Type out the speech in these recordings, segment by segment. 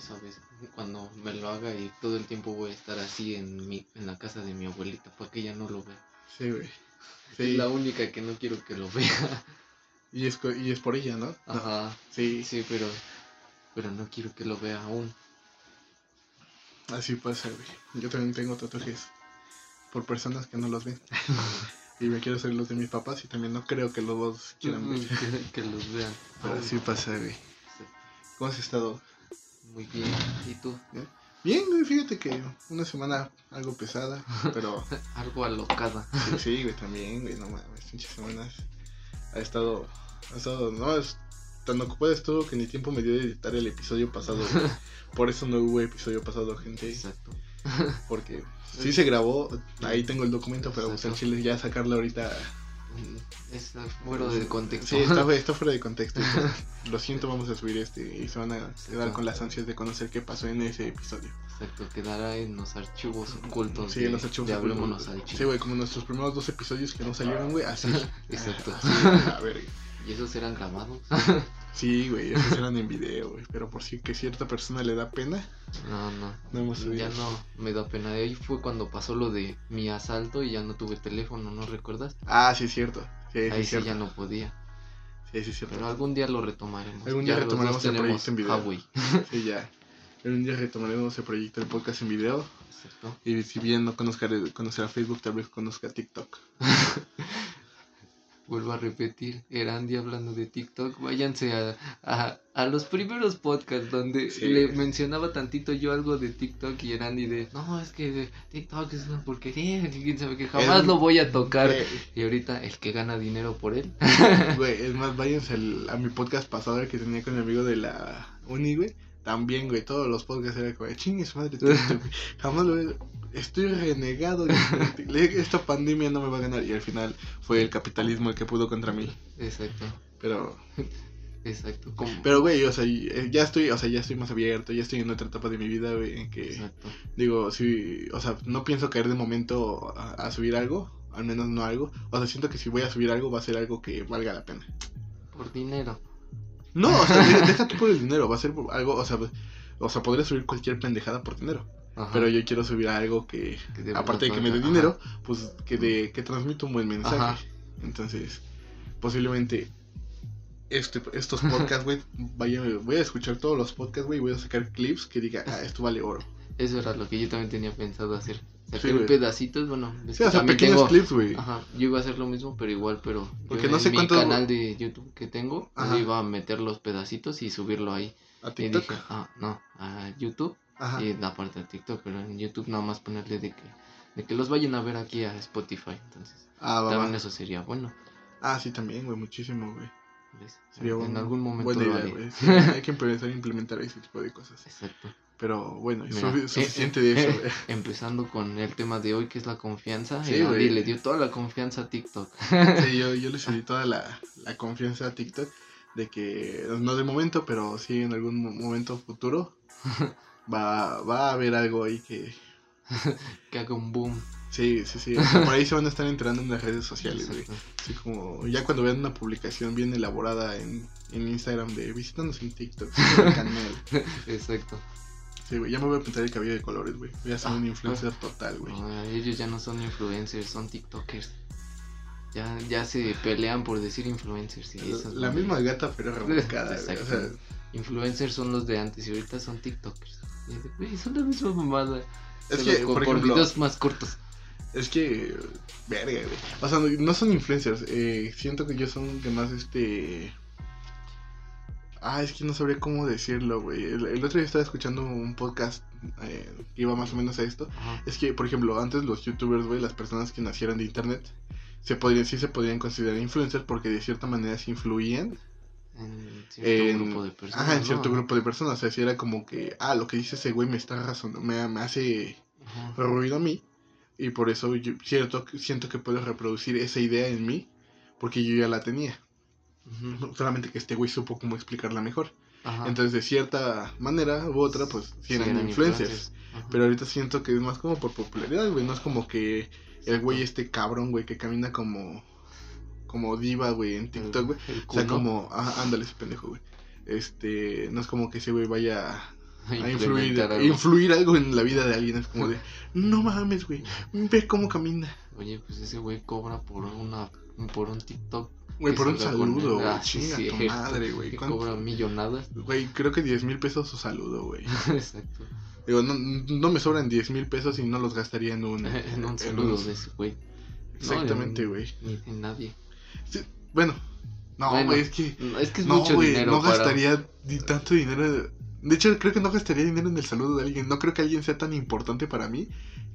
¿sabes? Cuando me lo haga y todo el tiempo voy a estar así en, mi, en la casa de mi abuelita para que ella no lo vea. Sí, güey. Es la única que no quiero que lo vea. Y es, y es por ella, ¿no? Ajá. Sí, Sí, pero, pero no quiero que lo vea aún. así pasa, güey. Yo también tengo tatuajes por personas que no los ven. y me quiero hacer los de mis papás y también no creo que los dos quieran ver. que, los vean. Pero así pasa, güey. ¿Cómo has estado? Muy bien. ¿Y tú? Bien, güey, fíjate que una semana algo pesada, pero Algo alocada. sí, sí, güey, también, güey, no mames, pinches semanas. Ha estado, ha estado, no, es tan ocupado estuvo que ni tiempo me dio de editar el episodio pasado, güey. Por eso no hubo episodio pasado, gente, Exacto. porque sí se grabó, ahí tengo el documento, pero pues en. Chile ya sacarlo ahorita. Está fuera de contexto. Sí, está, fu- está fuera de contexto. Lo siento, vamos a subir este y se van a quedar con las ansias de conocer qué pasó en ese episodio. Exacto, quedará en los archivos ocultos. Sí, en los archivos ocultos. Sí, güey, como nuestros primeros dos episodios que no salieron, güey, así. Exacto. Así, a ver, ¿Y esos eran grabados? sí, güey, esos eran en video, güey, pero por si que cierta persona le da pena, No, no. no hemos subido. Ya no me da pena. Ahí fue cuando pasó lo de mi asalto y ya no tuve teléfono, ¿no recuerdas? Ah, sí, es cierto. Sí, Ahí sí cierto. ya no podía. Sí, sí, es cierto. Pero algún día lo retomaremos. Algún día Ya retomaremos el proyecto en video. Huawei. Sí, ya. Un día retomaremos el proyecto del podcast en video. Exacto. Y si bien no conozca, conocer a Facebook, tal vez conozca a TikTok. Vuelvo a repetir, Erandi hablando de TikTok, váyanse a, a, a los primeros podcasts donde Sí. le mencionaba tantito yo algo de TikTok y Erandi de, no, es que TikTok es una porquería, que quién sabe que jamás lo voy a tocar. Eh, Y ahorita el que gana dinero por él. Güey, es más, váyanse al- a mi podcast pasado el que tenía con mi amigo de la uni, güey. También, güey, todos los podcasts eran como, chingue su madre, TikTok, güey. Jamás lo veo. Estoy renegado. Esta pandemia no me va a ganar. Y al final fue el capitalismo el que pudo contra mí. Exacto, Pero, exacto. como- pero, güey, o sea, eh, ya estoy, o sea, ya estoy más abierto. Ya estoy en otra etapa de mi vida, güey, en que, Exacto. digo, sí, o sea, no pienso caer de momento a, a subir algo. Al menos no algo. O sea, siento que si voy a subir algo, va a ser algo que valga la pena. Por dinero. No, o sea, deja, tú por el dinero, va a ser algo, o sea, o sea, podría subir cualquier pendejada por dinero, Ajá. pero yo quiero subir algo que, aparte de que me dé dinero, pues que de que transmita un buen mensaje. Ajá. Entonces, posiblemente este, estos podcasts, güey, vaya, voy a escuchar todos los podcasts, güey, y voy a sacar clips que diga, ah, esto vale oro. Eso era lo que yo también tenía pensado hacer. Sacar Sí, pedacitos, bueno, es Sí, pequeños tengo- clips, güey. Ajá, yo iba a hacer lo mismo, pero igual, pero Porque yo no en mi canal de YouTube que tengo, yo iba a meter los pedacitos y subirlo ahí. A Y TikTok. dije, ah, no, a YouTube Ajá. y la parte de TikTok, pero en YouTube nada más ponerle de que, de que los vayan a ver aquí a Spotify, entonces Ah, va, también va. eso sería bueno, Ah, sí, también, güey, muchísimo, güey. ¿ves? Sería en un- algún momento buena lo idea, haré. güey. Sí, hay que empezar a implementar ese tipo de cosas. Exacto. Pero bueno, es Mira, sufi- eh, suficiente eh, de eso, eh, güey. Empezando con el tema de hoy que es la confianza, Sí, y le dio toda la confianza a TikTok. Sí, yo, yo le cedí toda la, la confianza a TikTok de que, no de momento, pero sí en algún mo- momento futuro, va, va a haber algo ahí que... que haga un boom. Sí, sí, sí. o sea, por ahí se van a estar enterando en las redes sociales, güey. Así como, ya cuando vean una publicación bien elaborada en, en Instagram de visítanos en TikTok, sigue el canal. Exacto. Sí, güey, ya me voy a pintar el cabello de colores, güey. Voy a ser Ah, un influencer total, güey. No, ellos ya no son influencers, son TikTokers. Ya, ya se pelean por decir influencers. Y esas La misma gata, pero rebuscada, güey. O Exacto. sea, Influencers son los de antes y ahorita son TikTokers. De, "Güey, son la misma mamada. es que, por por ejemplo, videos más cortos. Es que, verga, güey. O sea, no, no son influencers. Eh, siento que ellos son que más este. Ah, es que no sabría cómo decirlo, güey. El, el otro día estaba escuchando un podcast eh, que iba más o menos a esto. Ajá. Es que, por ejemplo, antes los youtubers, güey, las personas que nacieran de internet, se podrían, sí se podrían considerar influencers porque de cierta manera se influían En cierto en, grupo de personas. ajá, en ¿no? cierto grupo de personas. O sea, si era como que, ah, lo que dice ese güey me está razonando, me, me hace Ajá. ruido a mí y por eso yo cierto, siento que puedo reproducir esa idea en mí porque yo ya la tenía. Solamente que este güey supo cómo explicarla mejor. Ajá. Entonces, de cierta manera u otra, pues sí Sí, eran influencers. Pero ahorita siento que es más como por popularidad, güey. No es como que el güey este cabrón, güey, que camina como como diva, güey, en TikTok, güey. O sea, como, ajá, ándale ese pendejo, güey. Este, no es como que ese güey vaya a influir, algo. influir algo en la vida de alguien. Es como de, no mames, güey, ve cómo camina. Oye, pues ese güey cobra por una por un TikTok. Güey, por un saludo, güey. Ah, sí, tu madre, güey. Cobra millonadas. Güey, creo que 10 mil pesos su saludo, güey. Exacto. Digo, no, no me sobran 10 mil pesos y no los gastaría en un... en un en saludo un- de ese güey. Exactamente, No, güey. Ni de nadie. Sí, bueno, no, Bueno, güey, es que... Es que es No, mucho dinero. no para- gastaría ni tanto dinero. De hecho, creo que no gastaría dinero en el saludo de alguien. No creo que alguien sea tan importante para mí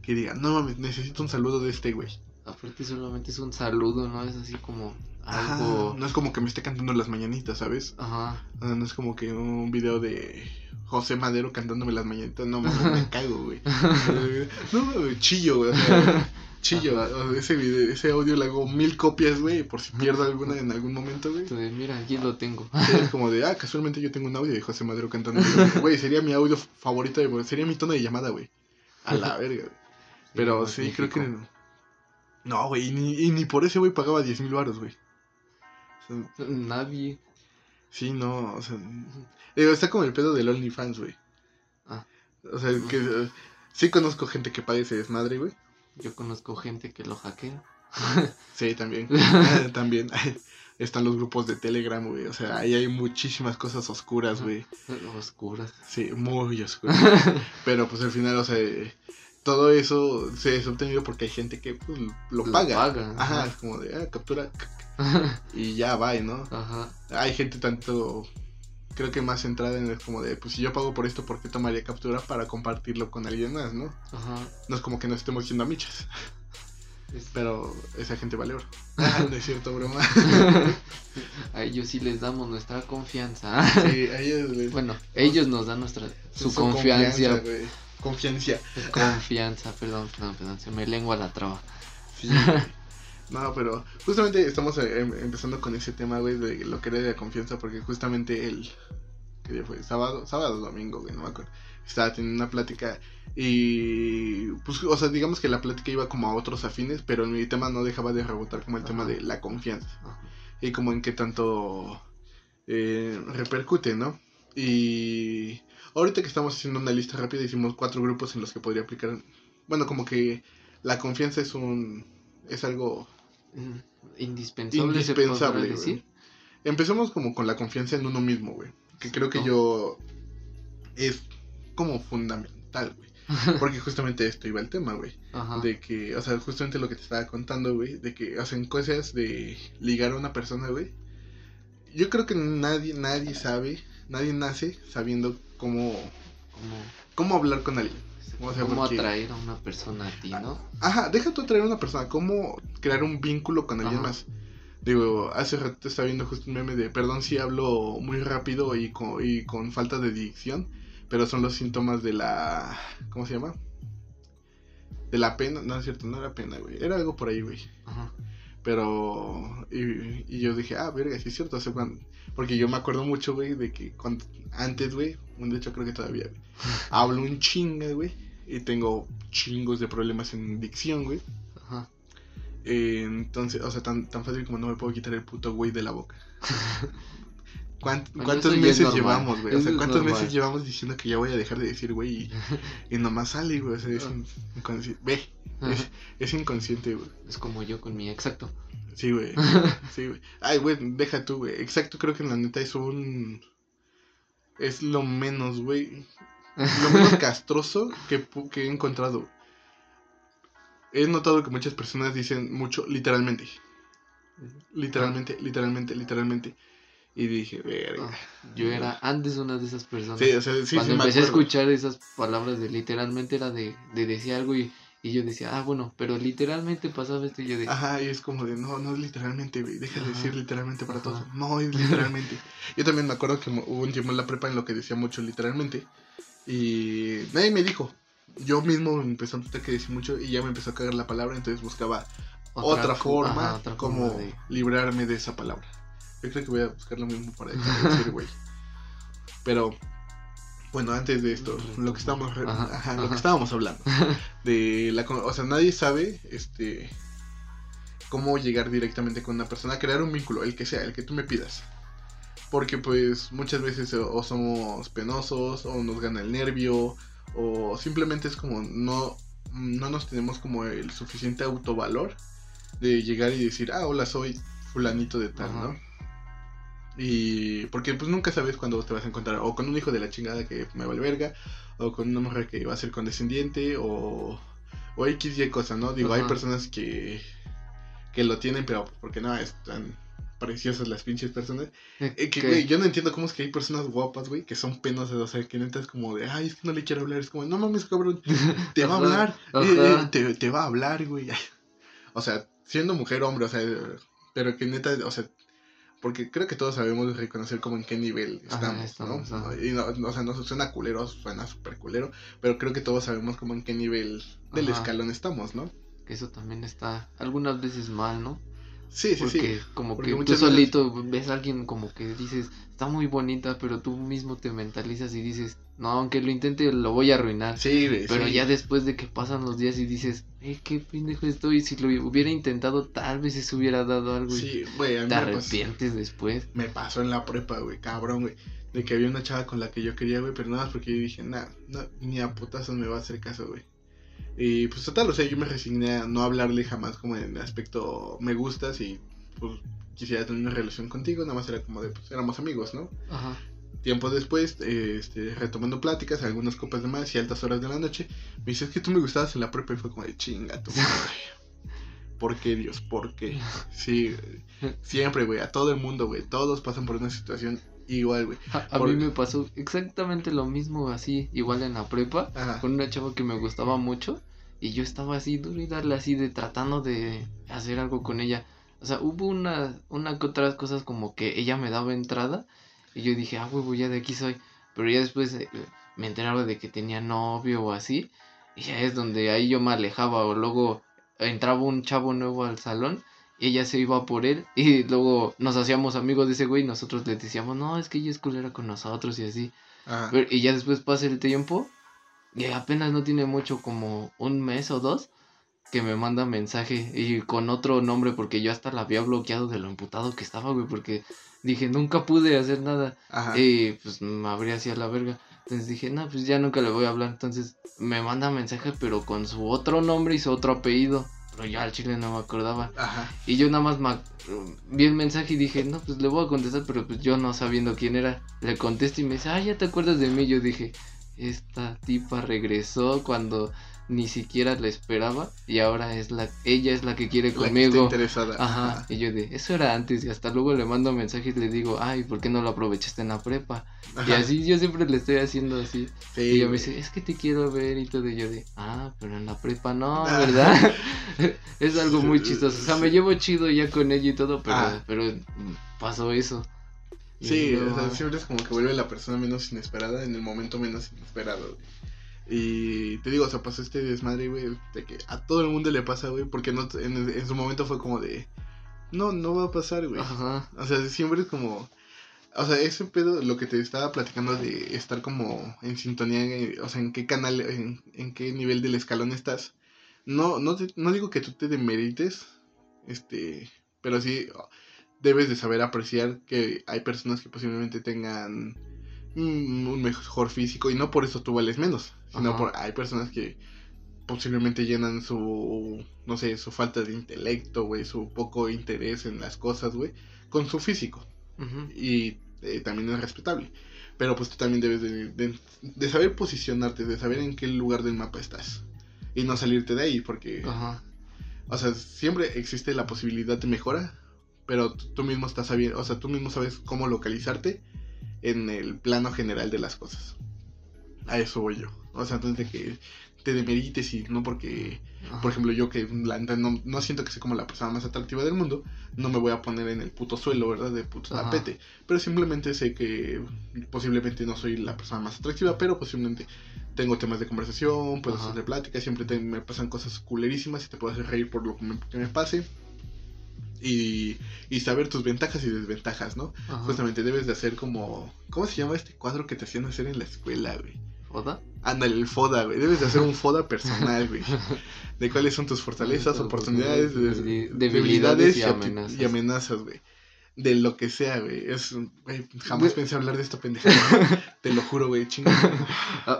que diga, no mames, necesito un saludo de este güey. Aparte solamente es un saludo, ¿no? Es así como Ajá, algo... no es como que me esté cantando las mañanitas, ¿sabes? Ajá. No es como que un video de José Madero cantándome las mañanitas. No, mames, me cago, güey. No, chillo, güey. o sea, chillo. Ajá. Ese, video, ese audio le hago mil copias, güey, por si pierdo alguna en algún momento, güey. Entonces, mira, aquí lo tengo. Es como de, ah, casualmente yo tengo un audio de José Madero cantando. Güey, sería mi audio favorito, de, sería mi tono de llamada, güey. A la verga, güey. Pero sí, creo que... No, güey, y ni, y ni por ese güey pagaba 10 mil baros, güey. O sea, Nadie. sí, no, o sea... digo, está como el pedo del OnlyFans, güey. Ah. O sea, que... sí conozco gente que paga ese desmadre, güey. Yo conozco gente que lo hackea. Sí, también. También. Están los grupos de Telegram, güey. O sea, ahí hay muchísimas cosas oscuras, güey. Oscuras. Sí, muy oscuras. Pero pues al final, o sea, todo eso se es obtenido porque hay gente que pues, lo Lo paga. paga, Ajá, ajá. es como de, ah, captura y ya va, ¿no? Ajá. Hay gente tanto, creo que más centrada en el como de, pues si yo pago por esto, ¿por qué tomaría captura para compartirlo con alguien más, no? Ajá. No es como que nos estemos yendo a michas, Es- pero esa gente vale oro. No es cierto, broma. A ellos sí les damos nuestra confianza. Sí, a ellos les- Bueno, ellos nos dan nuestra su, su confianza. güey. Confianza. Confianza, perdón, perdón, perdón, se me lengua la traba. Sí. No, pero justamente estamos eh, em- empezando con ese tema, güey, de lo que era de la confianza, porque justamente el. ¿Qué día fue? Sábado, sábado, domingo, güey, no me acuerdo. Estaba teniendo una plática y. Pues, o sea, digamos que la plática iba como a otros afines, pero mi tema no dejaba de rebotar como el tema de la confianza Ajá. y como en qué tanto eh, repercute, ¿no? Y ahorita que estamos haciendo una lista rápida, hicimos cuatro grupos en los que podría aplicar. Bueno, como que la confianza es un. es algo Mm, Indispensable, indispensable, decir. Empecemos como con la confianza en uno mismo, güey. Que creo que ¿no? yo es como fundamental, güey. Porque justamente esto iba el tema, güey. De que, o sea, justamente lo que te estaba contando, güey. De que hacen cosas de ligar a una persona, güey. Yo creo que nadie, nadie sabe, nadie nace sabiendo cómo, Como, cómo hablar con alguien. O sea, cómo porque- atraer a una persona a ti, ¿no? Ajá, deja tú atraer a una persona, cómo crear un vínculo con alguien Ajá. más. Digo, hace rato estaba viendo justo un meme de, perdón si hablo muy rápido y con, y con falta de dicción, pero son los síntomas de la... ¿Cómo se llama? De la pena, no es cierto, no era pena, güey, era algo por ahí, güey. Ajá. Pero, y, y yo dije, ah, verga, sí es cierto, sea, cuando- porque yo me acuerdo mucho, güey, de que cuando, antes, güey, de hecho creo que todavía, güey, hablo un chinga, güey, y tengo chingos de problemas en dicción, güey. Ajá. Eh, entonces, o sea, tan, tan fácil como no me puedo quitar el puto güey de la boca. ¿Cuánt- Bueno, ¿Cuántos meses llevamos, güey? O sea, ¿cuántos meses llevamos diciendo que ya voy a dejar de decir güey y, y nomás sale, güey? O sea, es Ah. in- inconsciente. Ve, es, es inconsciente, güey. Es como yo con mi exacto. Sí, güey. Sí, güey. Ay, güey, deja tú, güey. Exacto, creo que en la neta es un... Es lo menos, güey. Lo menos castroso que, que he encontrado. He notado que muchas personas dicen mucho literalmente. Literalmente, literalmente, literalmente. Y dije, verga. Ah, Yo era antes una de esas personas. Sí, o sea, sí, Cuando sí empecé a escuchar esas palabras de literalmente era de, de decir algo y, y yo decía, ah, bueno, pero literalmente pasaba esto y yo decía, Ajá, y es como de, no, no es literalmente, güey, deja de decir literalmente para Ajá. todos. No, es literalmente. Yo también me acuerdo que hubo un tiempo en la prepa en lo que decía mucho literalmente. Y nadie me dijo. Yo mismo empezó a notar que decía mucho y ya me empezó a cagar la palabra, entonces buscaba otra, forma ajá, otra como de- librarme de esa palabra. Yo creo que voy a buscar lo mismo para decir, güey. Pero, bueno, antes de esto, lo que estábamos, re- Ajá, ajá, lo que estábamos hablando. De la, o sea, nadie sabe, este, cómo llegar directamente con una persona, crear un vínculo, el que sea, el que tú me pidas. Porque pues muchas veces o, o somos penosos o nos gana el nervio o simplemente es como no, no nos tenemos como el suficiente autovalor de llegar y decir, ah, hola, soy fulanito de tal, Ajá. ¿no? Y porque pues nunca sabes cuándo te vas a encontrar o con un hijo de la chingada que me vale verga o con una mujer que va a ser condescendiente o, o X y cosa, ¿no? Digo, hay personas que, que lo tienen, pero porque no, están preciosas las pinches personas. Eh, que, Que- güey, yo no entiendo cómo es que hay personas guapas, güey, que son penosas, o sea, que neta es como de, ay, es que no le quiero hablar, es como, no mames, cabrón, te va a hablar, eh, eh, te, te va a hablar, güey. O sea, siendo mujer hombre, o sea, pero que neta, o sea, porque creo que todos sabemos reconocer como en qué nivel Ajá, estamos, estamos, ¿no? ajá. Y no, no, o sea, no suena culero, suena súper culero, pero creo que todos sabemos como en qué nivel del Ajá. escalón estamos, ¿no? que eso también está algunas veces mal, ¿no? Sí, sí, Porque sí. como Porque que tú veces- solito ves a alguien como que dices, está muy bonita, pero tú mismo te mentalizas y dices, no, aunque lo intente, lo voy a arruinar. Sí, güey, Pero sí. ya después de que pasan los días y dices, eh, qué pendejo estoy, si lo hubiera intentado, tal vez se hubiera dado algo Sí, güey, a mí te me pasó- arrepientes después. me pasó en la prepa, güey, cabrón, güey. De que había una chava con la que yo quería, güey, pero nada más porque yo dije, nah, no, ni a putazos me va a hacer caso, güey. Y pues total, o sea, yo me resigné a no hablarle jamás como en el aspecto me gustas y pues quisiera tener una relación contigo, nada más era como de, pues éramos amigos, ¿no? Ajá. Tiempo después, este, retomando pláticas, algunas copas de más y altas horas de la noche, me dice, es que tú me gustabas en la prepa y fue como de chinga tu madre. ¿Por qué, Dios? ¿Por qué? Sí, siempre, güey, a todo el mundo, güey, todos pasan por una situación igual, güey. A, a Por- mí me pasó exactamente lo mismo así, igual en la prepa, Ajá. con una chava que me gustaba mucho y yo estaba así duro y darle así de tratando de hacer algo con ella. O sea, hubo una, una que otras cosas como que ella me daba entrada y yo dije, ah, huevo, ya de aquí soy. Pero ya después eh, me enteraba de que tenía novio o así y ya es donde ahí yo me alejaba o luego entraba un chavo nuevo al salón ella se iba por él y luego nos hacíamos amigos de ese güey y nosotros le decíamos, no, es que ella es culera con nosotros y así. Ajá. Pero- y ya después pasa el tiempo y apenas no tiene mucho como un mes o dos que me manda mensaje y con otro nombre porque yo hasta la había bloqueado de lo imputado que estaba, güey, porque dije, nunca pude hacer nada Ajá. y pues me abría así a la verga. Entonces dije, no, pues ya nunca le voy a hablar. Entonces me manda mensaje pero con su otro nombre y su otro apellido. Pero yo al chile no me acordaba. Ajá. Y yo nada más vi el mensaje y dije, no, pues le voy a contestar, pero pues yo no sabiendo quién era. Le contesto y me dice, ah, ya te acuerdas de mí. Yo dije, esta tipa regresó cuando ni siquiera la esperaba y ahora es la, ella es la que quiere La que está conmigo. interesada. Ajá, y yo de, eso era antes y hasta luego le mando mensaje y le digo, ay, ¿por qué no lo aprovechaste en la prepa? Ajá. Y así yo siempre le estoy haciendo así. Sí, y ella me dice, es que te quiero ver y todo. Y yo de, ah, pero en la prepa no. ¿verdad? es algo muy chistoso. O sea, me llevo chido ya con ella y todo, pero, Ah. pero pasó eso. Sí, yo, o sea, siempre es como que vuelve la persona menos inesperada en el momento menos inesperado. Y te digo, o sea, pasó este desmadre, güey, de que a todo el mundo le pasa, güey, porque no, en, en su momento fue como de, no, no va a pasar, güey. Ajá, O sea, siempre es como, o sea, ese pedo, lo que te estaba platicando de estar como en sintonía, o sea, en qué canal, en, en qué nivel del escalón estás. No, no, te- no digo que tú te demerites, este, pero sí debes de saber apreciar que hay personas que posiblemente tengan un mejor físico y no por eso tú vales menos, sino Ajá. por hay personas que posiblemente llenan su, no sé, su falta de intelecto, güey, su poco interés en las cosas, güey, con su físico y eh, también es respetable. Pero pues tú también debes de, de- de saber posicionarte, de saber en qué lugar del mapa estás. Y no salirte de ahí, porque, ajá, o sea, siempre existe la posibilidad de mejora, pero tú mismo estás sabiendo, o sea, tú mismo sabes cómo localizarte en el plano general de las cosas. A eso voy yo. O sea, antes de que te demerites y no porque ajá. por ejemplo, yo que la no, no siento que sea como la persona más atractiva del mundo, no me voy a poner en el puto suelo, ¿verdad? De puto Ajá. tapete. Pero simplemente sé que posiblemente no soy la persona más atractiva, pero posiblemente tengo temas de conversación, puedo Ajá. hacer plática, siempre te- me pasan cosas culerísimas y te puedo hacer reír por lo que me, que me pase. Y, y saber tus ventajas y desventajas, ¿no? ajá. Justamente debes de hacer como... ¿Cómo se llama este cuadro que te hacían hacer en la escuela, güey? ¿Foda? Ándale, el FODA, güey. Debes de hacer un FODA personal, güey. De cuáles son tus fortalezas, oportunidades, oportunidades, de- debilidades y amenazas. y amenazas, güey. De lo que sea, güey. Es, güey, jamás pensé hablar de esta pendejada. Te lo juro, güey, chingada.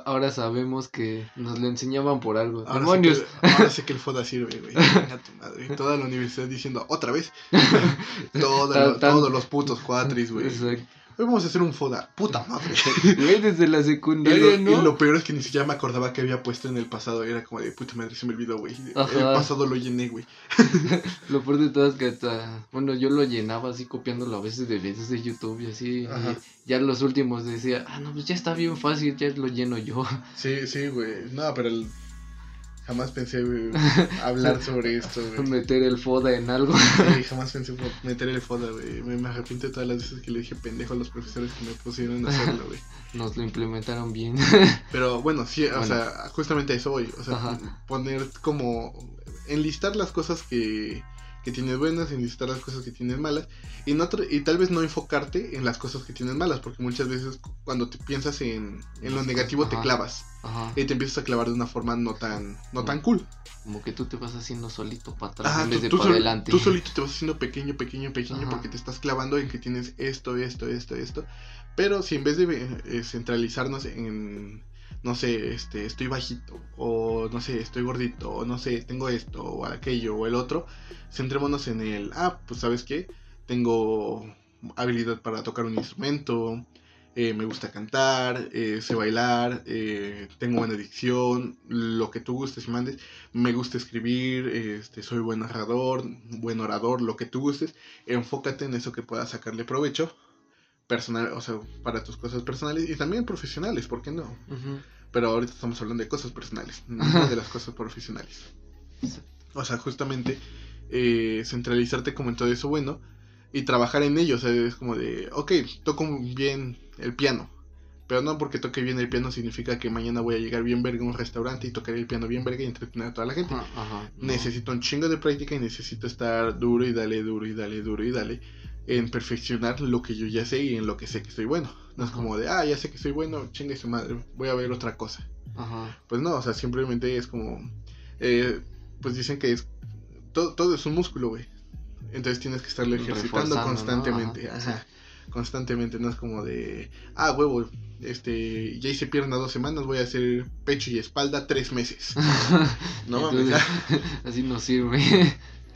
Ahora sabemos que nos lo enseñaban por algo. Ahora, ¡Demonios! Sé que, ahora sé que el FODA sirve, güey. Chinga tu madre. Toda la universidad diciendo, otra vez. Todo Tan- lo- tan- todos los putos cuatris, güey. Exacto. Hoy vamos a hacer un FODA. Puta madre. Güey, desde la Y secundaria, lo, ¿no? y lo peor es que ni siquiera me acordaba que había puesto en el pasado. Era como de puta madre, se me olvidó, güey. El pasado lo llené, güey. Lo peor de todo es que hasta, bueno, yo lo llenaba así copiándolo a veces de videos de YouTube y así. Y ya los últimos decía, ah, no, pues ya está bien fácil, ya lo lleno yo. Sí, sí, güey. No, pero el- jamás pensé hablar sobre esto, güey. Meter el FODA en algo. Sí, jamás pensé meter el FODA, güey. Me, me arrepiento de todas las veces que le dije pendejo a los profesores que me pusieron a hacerlo, güey. Nos lo implementaron bien. Pero bueno, sí, o sea, justamente a eso voy. O sea, Ajá. poner como. Enlistar las cosas que, que tienes buenas, enlistar las cosas que tienes malas. Y, no, y tal vez no enfocarte en las cosas que tienes malas, porque muchas veces cuando te piensas en, en lo negativo te clavas. Ajá. Y te empiezas a clavar de una forma no tan, no tan cool. Como que tú te vas haciendo solito para atrás Ajá, en tú, vez de tú para sol- adelante. tú solito te vas haciendo pequeño, pequeño, pequeño, porque te estás clavando en que tienes esto, esto, esto, esto. Pero si en vez de eh, centralizarnos en, no sé, este, estoy bajito, o no sé, estoy gordito, o no sé, tengo esto, o aquello, o el otro, centrémonos en el, ah, pues sabes qué, tengo habilidad para tocar un instrumento, eh, me gusta cantar, eh, sé bailar, eh, tengo buena dicción, lo que tú gustes y mandes, me gusta escribir, este, soy buen narrador, buen orador, lo que tú gustes, enfócate en eso que puedas sacarle provecho personal, o sea, para tus cosas personales y también profesionales, ¿por qué no? Pero ahorita estamos hablando de cosas personales, no de las cosas profesionales. O sea, justamente eh, centralizarte como en todo eso bueno y trabajar en ello. O sea, es como de, ok, toco bien el piano. Pero no porque toque bien el piano significa que mañana voy a llegar bien verga a un restaurante y tocaré el piano bien verga y entretener a toda la gente. Ajá, ajá, no. Necesito un chingo de práctica y necesito estar duro y dale, duro y dale, duro y dale en perfeccionar lo que yo ya sé y en lo que sé que soy bueno. No es como de, ah, ya sé que soy bueno, chingue su madre, voy a ver otra cosa. Ajá. Pues no, o sea, simplemente es como. eh, pues dicen que es. Todo, todo es un músculo, güey. Entonces tienes que estarlo ejercitando constantemente. Ajá. Constantemente, no es como de. Ah, huevo, este. Ya hice pierna dos semanas, voy a hacer pecho y espalda tres meses. No mames. Entonces, así no sirve.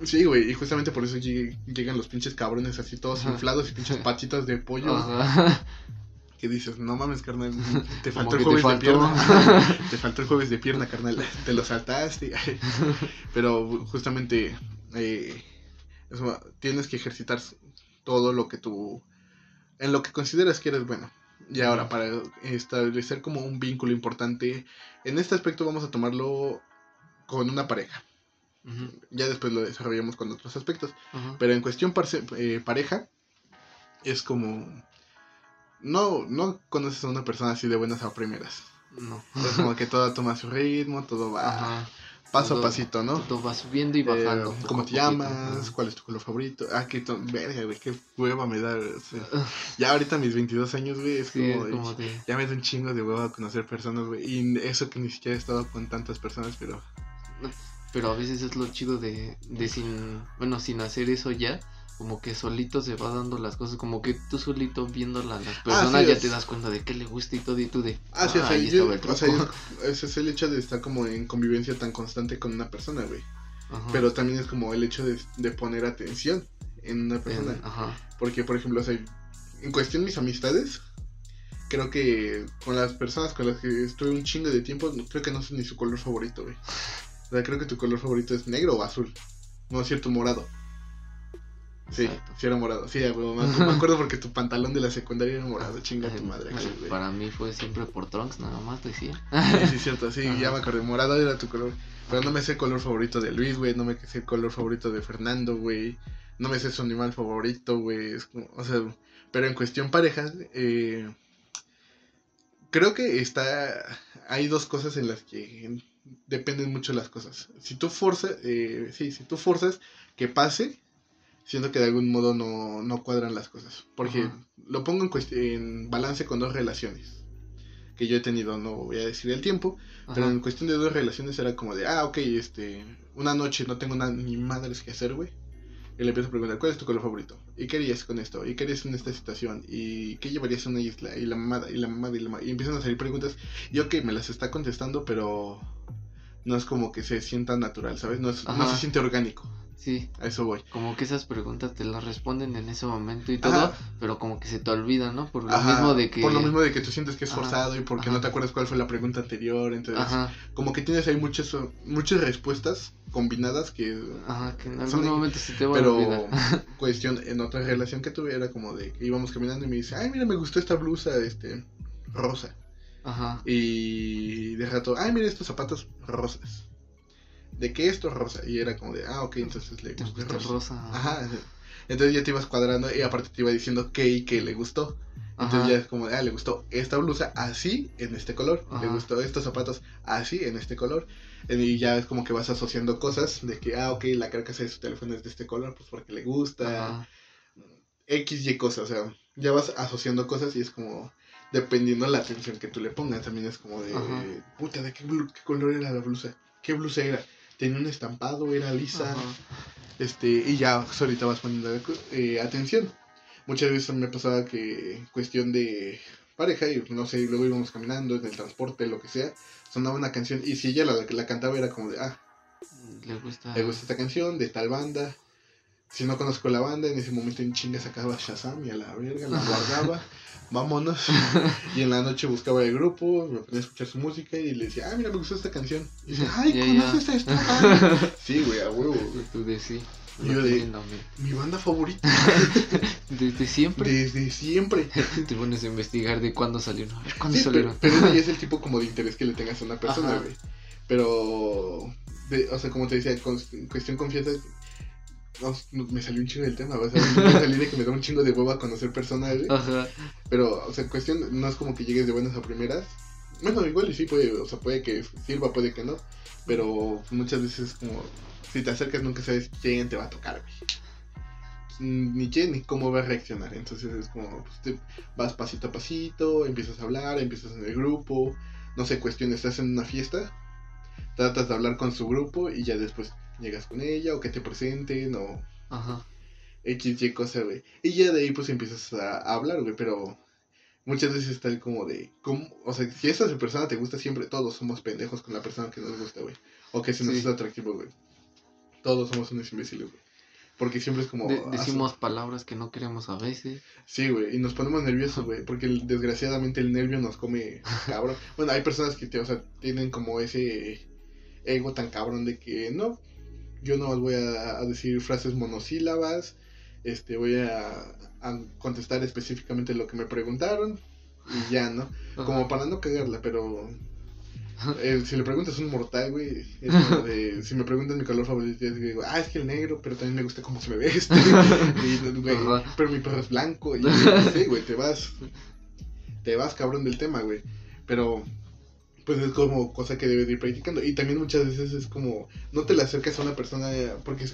Sí, güey, y justamente por eso lleg- llegan los pinches cabrones así todos Ajá. inflados y pinches patitas de pollo. Ajá. Que dices, no mames, carnal, te faltó el jueves de pierna. te faltó el jueves de pierna, carnal. Te lo saltaste. Pero justamente eh, eso, tienes que ejercitar todo lo que tú, en lo que consideras que eres bueno. Y ahora, para establecer como un vínculo importante, en este aspecto vamos a tomarlo con una pareja. Ya después lo desarrollamos con otros aspectos. Pero en cuestión parce- eh, pareja, es como... No, no conoces a una persona así de buenas a primeras. No. Es como que todo toma su ritmo, todo va Ajá. Paso a pasito, ¿no? Todo va subiendo y bajando. Eh, ¿Cómo te llamas? ¿Cuál es tu color favorito? Ah, qué to- verga, güey, qué hueva me da. o sea, ya ahorita mis 22 años, güey, es Sí, como, es como de... ya me da un chingo de hueva conocer personas, güey. Y eso que ni siquiera he estado con tantas personas, pero Pero a veces es lo chido de, de sin, bueno, sin hacer eso ya, como que solito se va dando las cosas, como que tú solito viendo las personas Ah, sí, ya te das cuenta de qué le gusta y todo y tú de, Ah, sí, o sea, yo- el o sea, truco". yo- ese es el hecho de estar como en convivencia tan constante con una persona, güey. Ajá. Pero también es como el hecho de, de poner atención en una persona. En- ajá. Porque, por ejemplo, o sea, en cuestión de mis amistades, creo que con las personas con las que estuve un chingo de tiempo, creo que no sé ni su color favorito, güey. O sea, creo que tu color favorito es negro o azul. No es cierto, morado. Sí, Exacto. sí era morado. Sí, güey, me, me acuerdo porque tu pantalón de la secundaria era morado. Chinga tu madre, güey. Para mí fue siempre por Trunks, nada más decía. Sí, sí, cierto, sí, ya me acordé. Morado era tu color. Pero no me sé el color favorito de Luis, güey. No me sé el color favorito de Fernando, güey. No me sé su animal favorito, güey. O sea, pero en cuestión parejas, eh, creo que está. Hay dos cosas en las que dependen mucho las cosas. Si tú forzas, eh, sí, si tú forzas que pase, siento que de algún modo no, no cuadran las cosas. Porque lo pongo en, en balance con dos relaciones que yo he tenido, no voy a decir el tiempo, pero en cuestión de dos relaciones era como de, ah, ok, este, una noche no tengo ni madres que hacer, güey. Y le empiezo a preguntar, ¿cuál es tu color favorito? ¿Y qué harías con esto? ¿Y qué harías en esta situación? ¿Y qué llevarías a una isla? Y la mamada, y la mamada, y la mamada. Y empiezan a salir preguntas. Y ok, me las está contestando, pero no es como que se sienta natural, ¿sabes? No, es- no se siente orgánico. Sí, A eso voy. como que esas preguntas te las responden en ese momento y todo, Ajá. pero como que se te olvida, ¿no? Por lo Ajá, mismo de que... Por lo mismo de que tú sientes que es Ajá, forzado y porque no te acuerdas cuál fue la pregunta anterior. Entonces, como que tienes ahí muchas, muchas respuestas combinadas que ajá, que en algún momento se te va a Pero olvidar. cuestión, en otra relación que tuve era como de que íbamos caminando y me dice, ay, mira, me gustó esta blusa, este, rosa. Ajá, Y de rato, ay, mira estos zapatos rosas. ¿De qué esto rosa? Y era como de, ah, ok, entonces le el rosa. rosa. Ajá. Entonces ya te ibas cuadrando y aparte te iba diciendo qué y qué le gustó. Entonces Ajá. ya es como de, ah, le gustó esta blusa así en este color. Le gustó estos zapatos así en este color. Y ya es como que vas asociando cosas de que, ah, ok, la carcasa de su teléfono es de este color, pues porque le gusta. Ajá. X, Y cosas, o sea, ya vas asociando cosas y es como, dependiendo la atención que tú le pongas, también es como de, Ajá. puta, ¿de qué, qué color era la blusa? ¿Qué blusa era? ¿Tenía un estampado? ¿Era lisa? Ajá. Este, y ya ahorita vas poniendo eh, atención. Muchas veces me pasaba que cuestión de pareja y no sé, luego íbamos caminando en el transporte, lo que sea, sonaba una canción y si ella la, la cantaba era como de, ah, Le gusta. me gusta esta canción de tal banda. Si no conozco la banda, en ese momento en chinga sacaba Shazam y a la verga, la guardaba, vámonos. Y en la noche buscaba el grupo, me ponía a escuchar su música y le decía, ah, mira, me gustó esta canción. Y dice, ay, Ya, ¿conoces ya. esta? Sí, güey, a huevo. Tú de sí. Y yo de-. Mi banda favorita Desde siempre desde siempre. te pones a investigar de cuándo salieron. ¿cuándo Sí, pero, salieron? pero ese ya es el tipo como de interés que le tengas a una persona, güey. Pero, de- o sea, como te decía, con, cuestión confianza, no, me salió un chingo del tema. O sea, me salí de que me da un chingo de hueva conocer personas, güey. Ajá. Pero, o sea, cuestión, no es como que llegues de buenas a primeras. Bueno, igual y sí puede, o sea, puede que sirva, puede que no. Pero muchas veces como, si te acercas nunca sabes quién te va a tocar, güey. Ni quién ni cómo va a reaccionar. Entonces es como, pues, te vas pasito a pasito, empiezas a hablar, empiezas en el grupo. No sé, cuestión, estás en una fiesta, tratas de hablar con su grupo y ya después llegas con ella o que te presenten o Ajá. X, Y cosa, güey. Y ya de ahí pues empiezas a, a hablar, güey, pero muchas veces está el como de, ¿cómo? o sea, si esa persona te gusta siempre, todos somos pendejos con la persona que nos gusta, güey. O que se nos Sí. es atractivo, güey. Todos somos unos imbéciles, güey. Porque siempre es como... De- decimos palabras que no queremos a veces. Sí, güey, y nos ponemos nerviosos, güey, porque el- desgraciadamente el nervio nos come cabrón. Bueno, hay personas que, te, o sea, tienen como ese ego tan cabrón de que no, yo no voy a, a decir frases monosílabas, este, voy a, a contestar específicamente lo que me preguntaron y ya, ¿no? Ajá. Como para no cagarla, pero eh, si le preguntas a un mortal, güey, es como de, si me preguntan mi color favorito, yo digo, ah, es que el negro, pero también me gusta cómo se me ve este, y, güey, pero mi perro es blanco, y sí, güey, te vas, te vas cabrón del tema, güey, pero pues es como cosa que debes de ir practicando, y también muchas veces es como, no te le acercas a una persona porque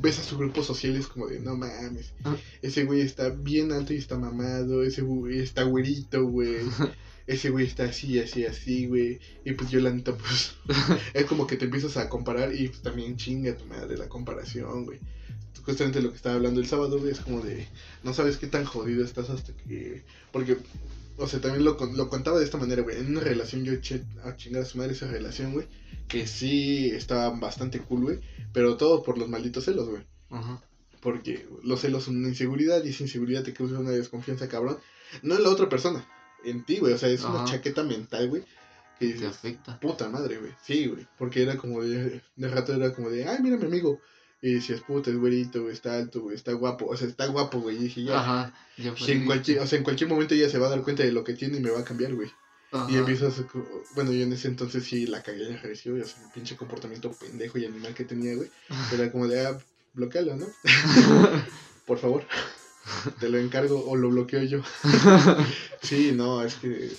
ves a su grupo social y es como de, no mames, Ah. ese güey está bien alto y está mamado, ese güey está güerito, güey ese güey está así, así, así, güey. Y pues yo la neta, pues, es como que te empiezas a comparar y pues también chinga tu madre la comparación, güey. Justamente lo que estaba hablando el sábado, güey, es como de, no sabes qué tan jodido estás hasta que... Porque, o sea, también lo, lo contaba de esta manera, güey. En una relación yo eché a chingar a su madre esa relación, güey. Que sí estaba bastante cool, güey. Pero todo por los malditos celos, güey. Ajá. Porque los celos son una inseguridad y esa inseguridad te causa una desconfianza cabrón. No en la otra persona, en ti, güey. O sea, es una chaqueta mental, güey. Que Te afecta. puta madre, güey. Sí, güey. Porque era como de, de rato era como de, ay, mira mi amigo. Y decías, puta, es güerito, güey, está alto, güey, está guapo. O sea, está guapo, güey. Y dije, ya. Ajá. Ya Si en cualquier, o sea, en cualquier momento ella se va a dar cuenta de lo que tiene y me va a cambiar, güey. Ajá. Y empiezas, bueno, yo en ese entonces sí la cagué en ejercicio, o sea, el pinche comportamiento pendejo y animal que tenía, güey. Era como de, ah, bloquealo, ¿no? Por favor. Te lo encargo o lo bloqueo yo. Sí, no, es que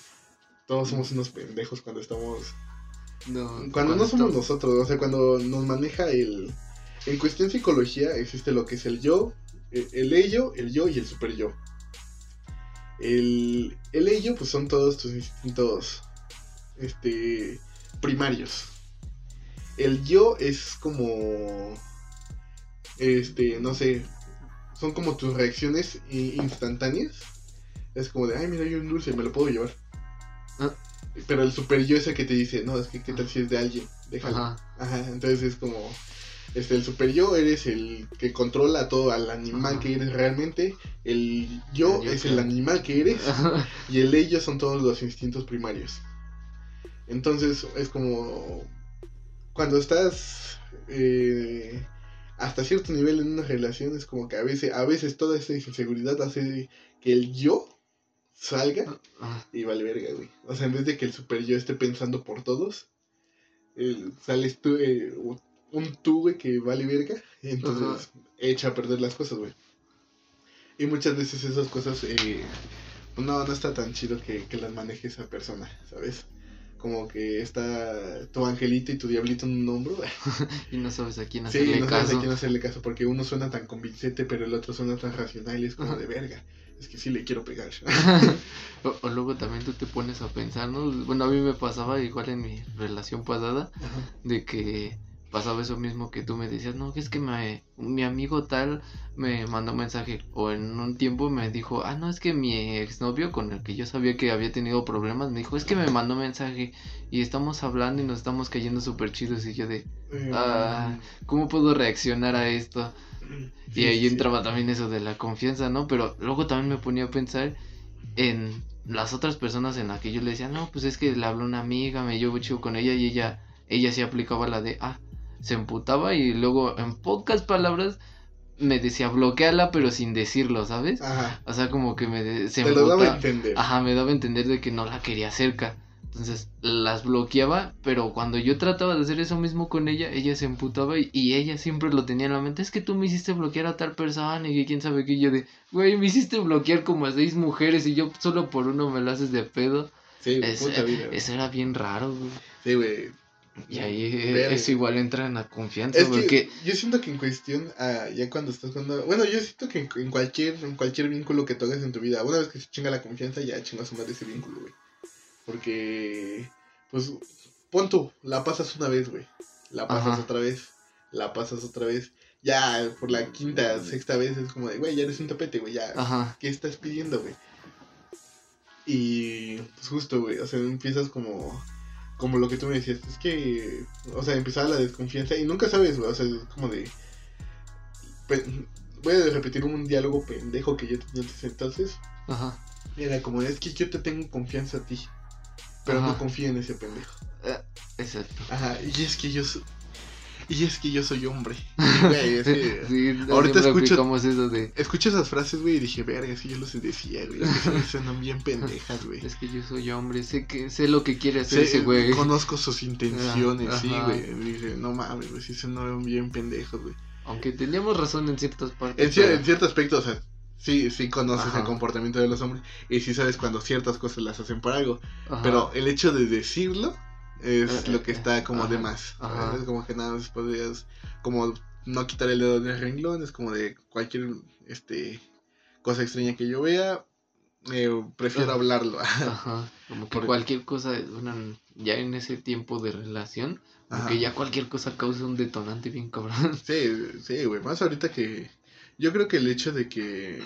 todos somos unos pendejos cuando estamos... No, Cuando no somos estamos- nosotros, o sea, cuando nos maneja el... En cuestión psicología existe lo que es el yo, el, el ello, el yo y el super yo. El, el ello, pues son todos tus instintos este, primarios. El yo es como este, no sé, son como tus reacciones i- instantáneas. Es como de, ay, mira, hay un dulce, me lo puedo llevar. Ah. Pero el super yo es el que te dice, no, es que qué tal si es de alguien, déjalo. Ajá. Ajá, entonces es como, este, el super yo eres el que controla todo al animal Ajá. que eres realmente. El yo El yo es que- el animal que eres. Y el ellos son todos los instintos primarios. Entonces es como cuando estás eh, hasta cierto nivel en una relación es como que a veces, a veces toda esa inseguridad hace que el yo salga Ah, y vale verga, güey. O sea, en vez de que el super yo esté pensando por todos, el- sales tú, eh, un tú, güey, que vale verga. Entonces echa a perder las cosas, güey. Y muchas veces esas cosas, eh, pues no, no está tan chido que, que las maneje esa persona, ¿sabes? Como que está tu angelito y tu diablito en un hombro. y no sabes a quién Sí, hacerle no sabes a caso. quién hacerle caso, porque uno suena tan convincente, pero el otro suena tan racional y es como Ajá. de verga. Es que sí le quiero pegar. o, o luego también tú te pones a pensar, ¿no? Bueno, a mí me pasaba igual en mi relación pasada, de que pasaba eso mismo que tú me decías, no, que es que me, mi amigo tal me mandó un mensaje, o en un tiempo me dijo, ah, no, es que mi exnovio con el que yo sabía que había tenido problemas, me dijo, es que me mandó mensaje y estamos hablando y nos estamos cayendo súper chidos y yo de, Eh, Ah, ¿cómo puedo reaccionar a esto? sí, Y ahí sí. entraba también eso de la confianza, ¿no? Pero luego también me ponía a pensar en las otras personas en las que yo le decía, no, pues es que le habló una amiga, me llevo chido con ella y ella, ella sí aplicaba la de, ah, se emputaba y luego en pocas palabras me decía, bloqueala pero sin decirlo, ¿sabes? Ajá. O sea, como que me de- se Te lo daba a entender. Ajá, me daba a entender de que no la quería cerca. Entonces las bloqueaba, pero cuando yo trataba de hacer eso mismo con ella, ella se emputaba y, y ella siempre lo tenía en la mente. Es que tú me hiciste bloquear a tal persona y que quién sabe qué. Y yo de, güey, me hiciste bloquear como a seis mujeres y yo solo por uno me lo haces de pedo. Sí, Es- puta vida. güey. eso era bien raro, güey. Sí, güey. Y ahí eh, Verga. es igual entra en la confianza, Es que porque... yo siento que en cuestión, ah, ya cuando estás jugando, bueno, yo siento que en, en cualquier en cualquier vínculo que toques en tu vida, una vez que se chinga la confianza, ya chingas su madre ese vínculo, güey. Porque, pues, pon tú, la pasas una vez, güey. La pasas Ajá. otra vez, la pasas otra vez. Ya por la quinta, sexta vez es como de, güey, ya eres un tapete, güey, ya. Ajá, ¿Qué estás pidiendo, güey? Y pues justo, güey, o sea, empiezas como como lo que tú me decías, es que, o sea, empezaba la desconfianza y nunca sabes, güey, o sea, es como de pe- voy a repetir un diálogo pendejo que yo tenía antes entonces, ajá. era como, es que yo te tengo confianza a ti, pero Ajá. no confío en ese pendejo. Exacto. Ajá, y es que yo y es que yo soy hombre. Güey, es que Sí, ahorita escucho- eso de... escucho esas frases, güey, y dije, verga, sí yo los decía, güey, es que suenan bien pendejas, güey. Es que yo soy hombre, sé que sé lo que quiere hacer Sé- ese güey. Conozco sus intenciones, sí, güey. Dice, no mames, güey, sí son bien pendejos, güey. Aunque teníamos razón en ciertas partes. En, pero- en cierto aspecto, o sea, sí, sí conoces Ajá. el comportamiento de los hombres y sí sabes cuando ciertas cosas las hacen por algo. Ajá. Pero el hecho de decirlo es lo que está como de más. Es como que nada más podrías, como no quitar el dedo del renglón, es como de cualquier este cosa extraña que yo vea, eh, prefiero hablarlo. Ajá. Como que Por- cualquier cosa, bueno, ya en ese tiempo de relación, como Ajá. que ya cualquier cosa causa un detonante bien cabrón. Sí, sí, güey. Más ahorita que. Yo creo que el hecho de que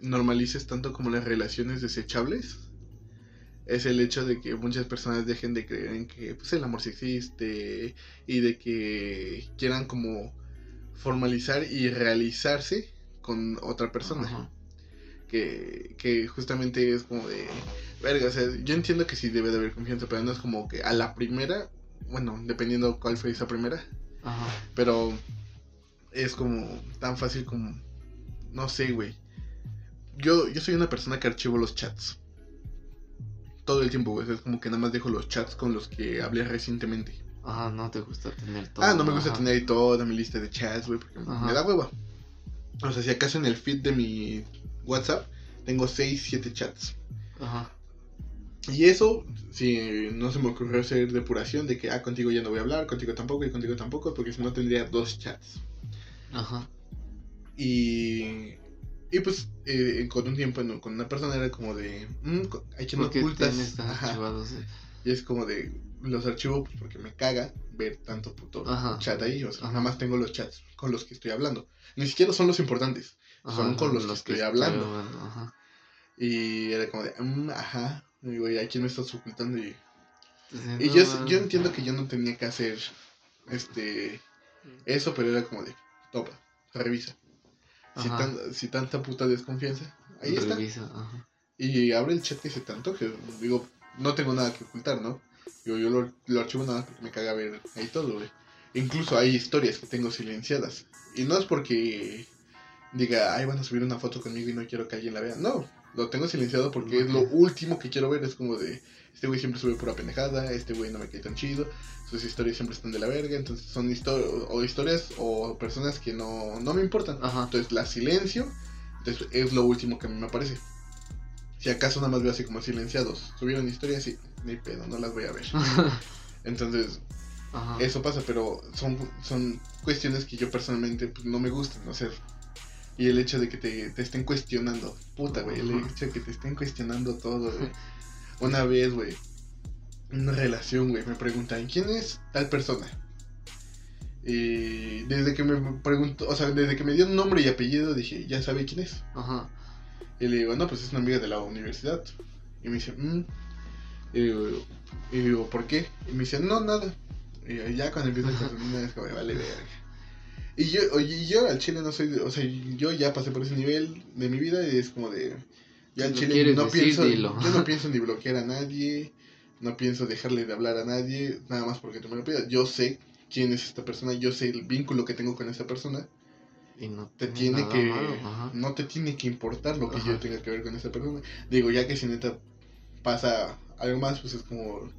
normalices tanto como las relaciones desechables es el hecho de que muchas personas dejen de creer en que pues, el amor sí existe y de que quieran como formalizar y realizarse con otra persona. Que, que justamente es como de. Verga, o sea, yo entiendo que sí debe de haber confianza, pero no es como que a la primera. Bueno, dependiendo cuál fue esa primera. Ajá. Pero es como tan fácil como. No sé, güey. Yo, yo soy una persona que archivo los chats. Todo el tiempo, güey. Es como que nada más dejo los chats con los que hablé recientemente. Ajá, no te gusta tener todo. ah, no me gusta ajá. tener ahí toda mi lista de chats, güey, porque Ajá. me da hueva. O sea, si acaso en el feed de mi WhatsApp tengo 6, 7 chats. Ajá. Y eso, si no se me ocurrió hacer depuración de que, ah, contigo ya no voy a hablar, contigo tampoco y contigo tampoco, porque si no tendría dos chats. Ajá. Y, y pues eh, con un tiempo no, con una persona era como de, mm, hay que no ocultas. archivados. eh. Y es como de, los archivo pues, porque me caga ver tanto puto Ajá. chat ahí. O sea, Ajá. nada más tengo los chats con los que estoy hablando. Ni siquiera son los importantes. Son con los que estoy hablando. Ajá. Y era como de, "Mm, ajá. Y digo, ¿y a quién me estás ocultando? Y, Entonces, y no, yo, yo entiendo que yo no tenía que hacer este eso, pero era como de, topa, revisa. Si, tan- si tanta puta desconfianza, ahí está. Ajá. Y abre el chat que se te antoje. Digo, no tengo nada que ocultar, ¿no? Digo, yo lo, lo archivo nada porque me caga ver ahí todo, güey. Incluso hay historias que tengo silenciadas. Y no es porque diga, ay, van a subir una foto conmigo y no quiero que alguien la vea. No, lo tengo silenciado porque es lo último que quiero ver. Es como de, este güey siempre sube pura pendejada, este güey no me cae tan chido, sus historias siempre están de la verga. Entonces son histo- o historias o personas que no, no me importan. Ajá. Entonces la silencio. Entonces es lo último que a mí me aparece. Si acaso nada más veo así como silenciados. Subieron historias y ni pedo, no las voy a ver. Entonces, Ajá. eso pasa, pero son, son cuestiones que yo personalmente pues, no me gustan. O sea, y el hecho de que te, te estén cuestionando, puta, güey, el hecho de que te estén cuestionando todo, güey. Una vez, güey, una relación, güey, me preguntan, ¿quién es tal persona? Y desde que me preguntó, o sea, desde que me dio nombre y apellido, dije, ya sabe quién es. Ajá. Y le digo, no, pues es una amiga de la universidad. Y me dice, mm. Y digo, y digo, ¿por qué? Y me dice, no, nada. Y ya cuando empieza con su niña es como, vale, verga. Y yo, oye, yo al chile no soy, o sea, yo ya pasé por ese nivel de mi vida y es como de, ya al chile no decir, pienso, dilo. yo no pienso ni bloquear a nadie, no pienso dejarle de hablar a nadie, nada más porque tú me lo pidas. Yo sé quién es esta persona, yo sé el vínculo que tengo con esta persona Y no te tiene que no te tiene que importar lo que Ajá. yo tenga que ver con esa persona digo ya que si neta pasa algo más pues es como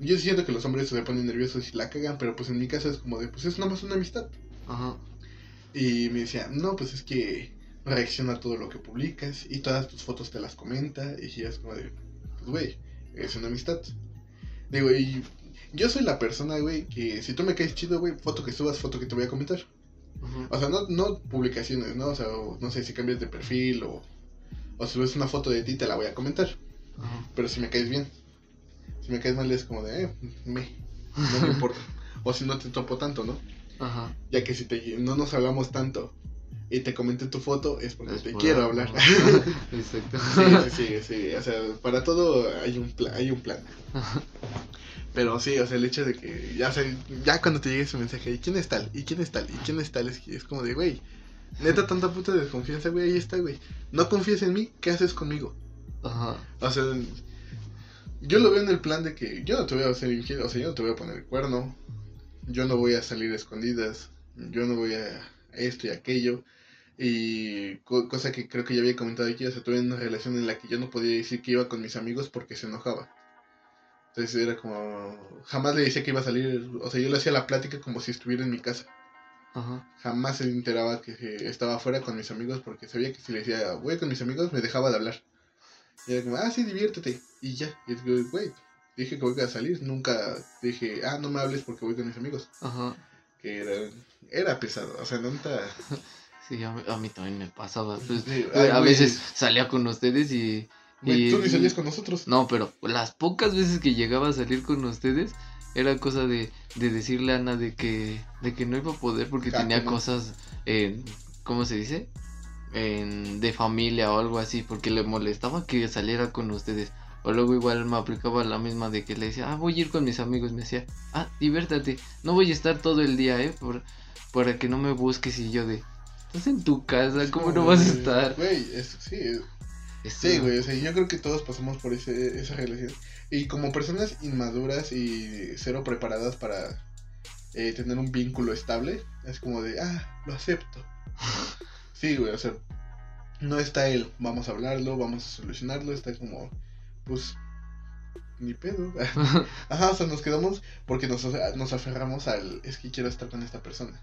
yo siento que los hombres se ponen nerviosos y la cagan pero pues en mi caso es como de pues es nada más una amistad Ajá. y me decía no pues es que reacciona a todo lo que publicas y todas tus fotos te las comenta y es como de pues güey es una amistad digo y yo soy la persona güey que si tú me caes chido güey foto que subas foto que te voy a comentar o sea, no, no publicaciones, ¿no? O sea, o no sé si cambias de perfil o, o subes una foto de ti, te la voy a comentar. Ajá. Pero si me caes bien, si me caes mal es como de, eh, me, no me importa. O si no te topo tanto, ¿no? Ajá. Ya que si te, no nos hablamos tanto y te comenté tu foto, es porque Es te por quiero algo. hablar. Exacto. sí, sí, sí, sí. O sea, para todo hay un, pla- hay un plan. Pero sí, o sea, el hecho de que ya, o sea, ya cuando te llegue ese mensaje, ¿y quién es tal? ¿Y quién es tal? ¿Y quién es tal? Es, como de, güey, neta tanta puta desconfianza, güey, ahí está, güey. No confías en mí, ¿qué haces conmigo? Ajá. O sea, yo lo veo en el plan de que yo no te voy a hacer infiel, o sea, yo no te voy a poner el cuerno, yo no voy a salir a escondidas, yo no voy a esto y aquello. Y co- cosa que creo que ya había comentado aquí, o sea, tuve una relación en la que yo no podía decir que iba con mis amigos porque se enojaba. Entonces era como, jamás le decía que iba a salir, o sea, yo le hacía la plática como si estuviera en mi casa. Ajá. Jamás se enteraba que estaba afuera con mis amigos porque sabía que si le decía, voy con mis amigos, me dejaba de hablar. Y era como, ah, sí, diviértete. Y ya. Y digo, güey, dije que voy a salir. Nunca dije, ah, no me hables porque voy con mis amigos. Ajá. Que era, era pesado. O sea, neta. Sí, a mí, a mí también me pasaba. Pues, Sí, güey, ay, a güey, veces salía con ustedes y. güey, y- tú ni salías con nosotros. No, pero las pocas veces que llegaba a salir con ustedes era cosa de, de decirle a Ana de que, de que no iba a poder porque Ah, tenía no. cosas en, ¿cómo se dice? En, de familia o algo así, porque le molestaba que saliera con ustedes. O luego igual me aplicaba la misma de que le decía, ah, voy a ir con mis amigos. Me decía, ah, diviértate, no voy a estar todo el día, ¿eh? Por, para que no me busques y yo de, estás en tu casa, ¿cómo no vas a estar? Güey, es- sí, es- Esto- Sí, güey, o sea, yo creo que todos pasamos por ese, esa relación. Y como personas inmaduras y cero preparadas para eh, tener un vínculo estable, es como de, ah, lo acepto. Sí, güey, o sea, no está él, vamos a hablarlo, vamos a solucionarlo, está como, pues, ni pedo. Ajá, o sea, nos quedamos porque nos, nos aferramos al, es que quiero estar con esta persona.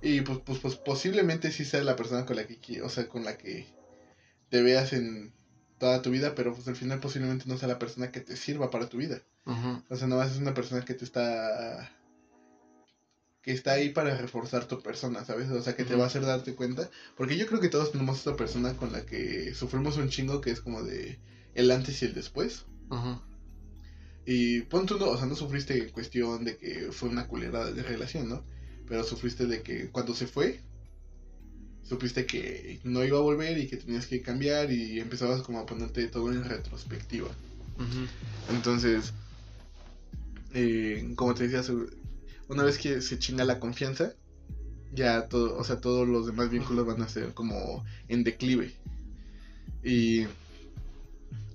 Y pues, pues, pues posiblemente sí sea la persona con la que, o sea, con la que te veas en toda tu vida, pero pues al final posiblemente no sea la persona que te sirva para tu vida. Ajá, O sea, nada más es una persona que te está que está ahí para reforzar tu persona, ¿sabes? O sea, que te Ujú. va a hacer darte cuenta, porque yo creo que todos tenemos esta persona con la que sufrimos un chingo que es como de el antes y el después, ajá. Y pon tú, no, o sea, no sufriste cuestión de que fue una culera de relación, ¿no? Pero sufriste de que cuando se fue, supiste que no iba a volver y que tenías que cambiar y empezabas como a ponerte todo en retrospectiva. Entonces, eh, como te decía, una vez que se chinga la confianza, ya todo, o sea, todos los demás vínculos van a ser como en declive. Y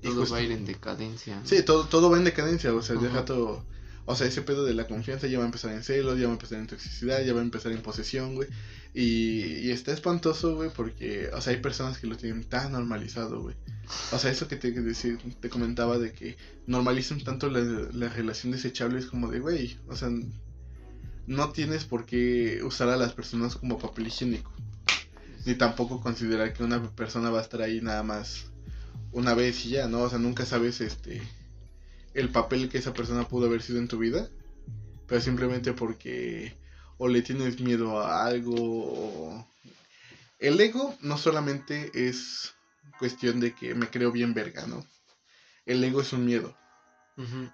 todo va a ir en decadencia. Sí, todo, todo va en decadencia, o sea, deja todo... O sea, ese pedo de la confianza ya va a empezar en celos, ya va a empezar en toxicidad, ya va a empezar en posesión, güey. Y, y está espantoso, güey, porque, o sea, hay personas que lo tienen tan normalizado, güey. O sea, eso que te, decir, te comentaba de que normalizan tanto la, la relación desechable es como de, güey, o sea, no tienes por qué usar a las personas como papel higiénico. Ni tampoco considerar que una persona va a estar ahí nada más una vez y ya, ¿no? O sea, nunca sabes este el papel que esa persona pudo haber sido en tu vida, pero simplemente porque o le tienes miedo a algo o... El ego no solamente es cuestión de que me creo bien verga, ¿no? El ego es un miedo.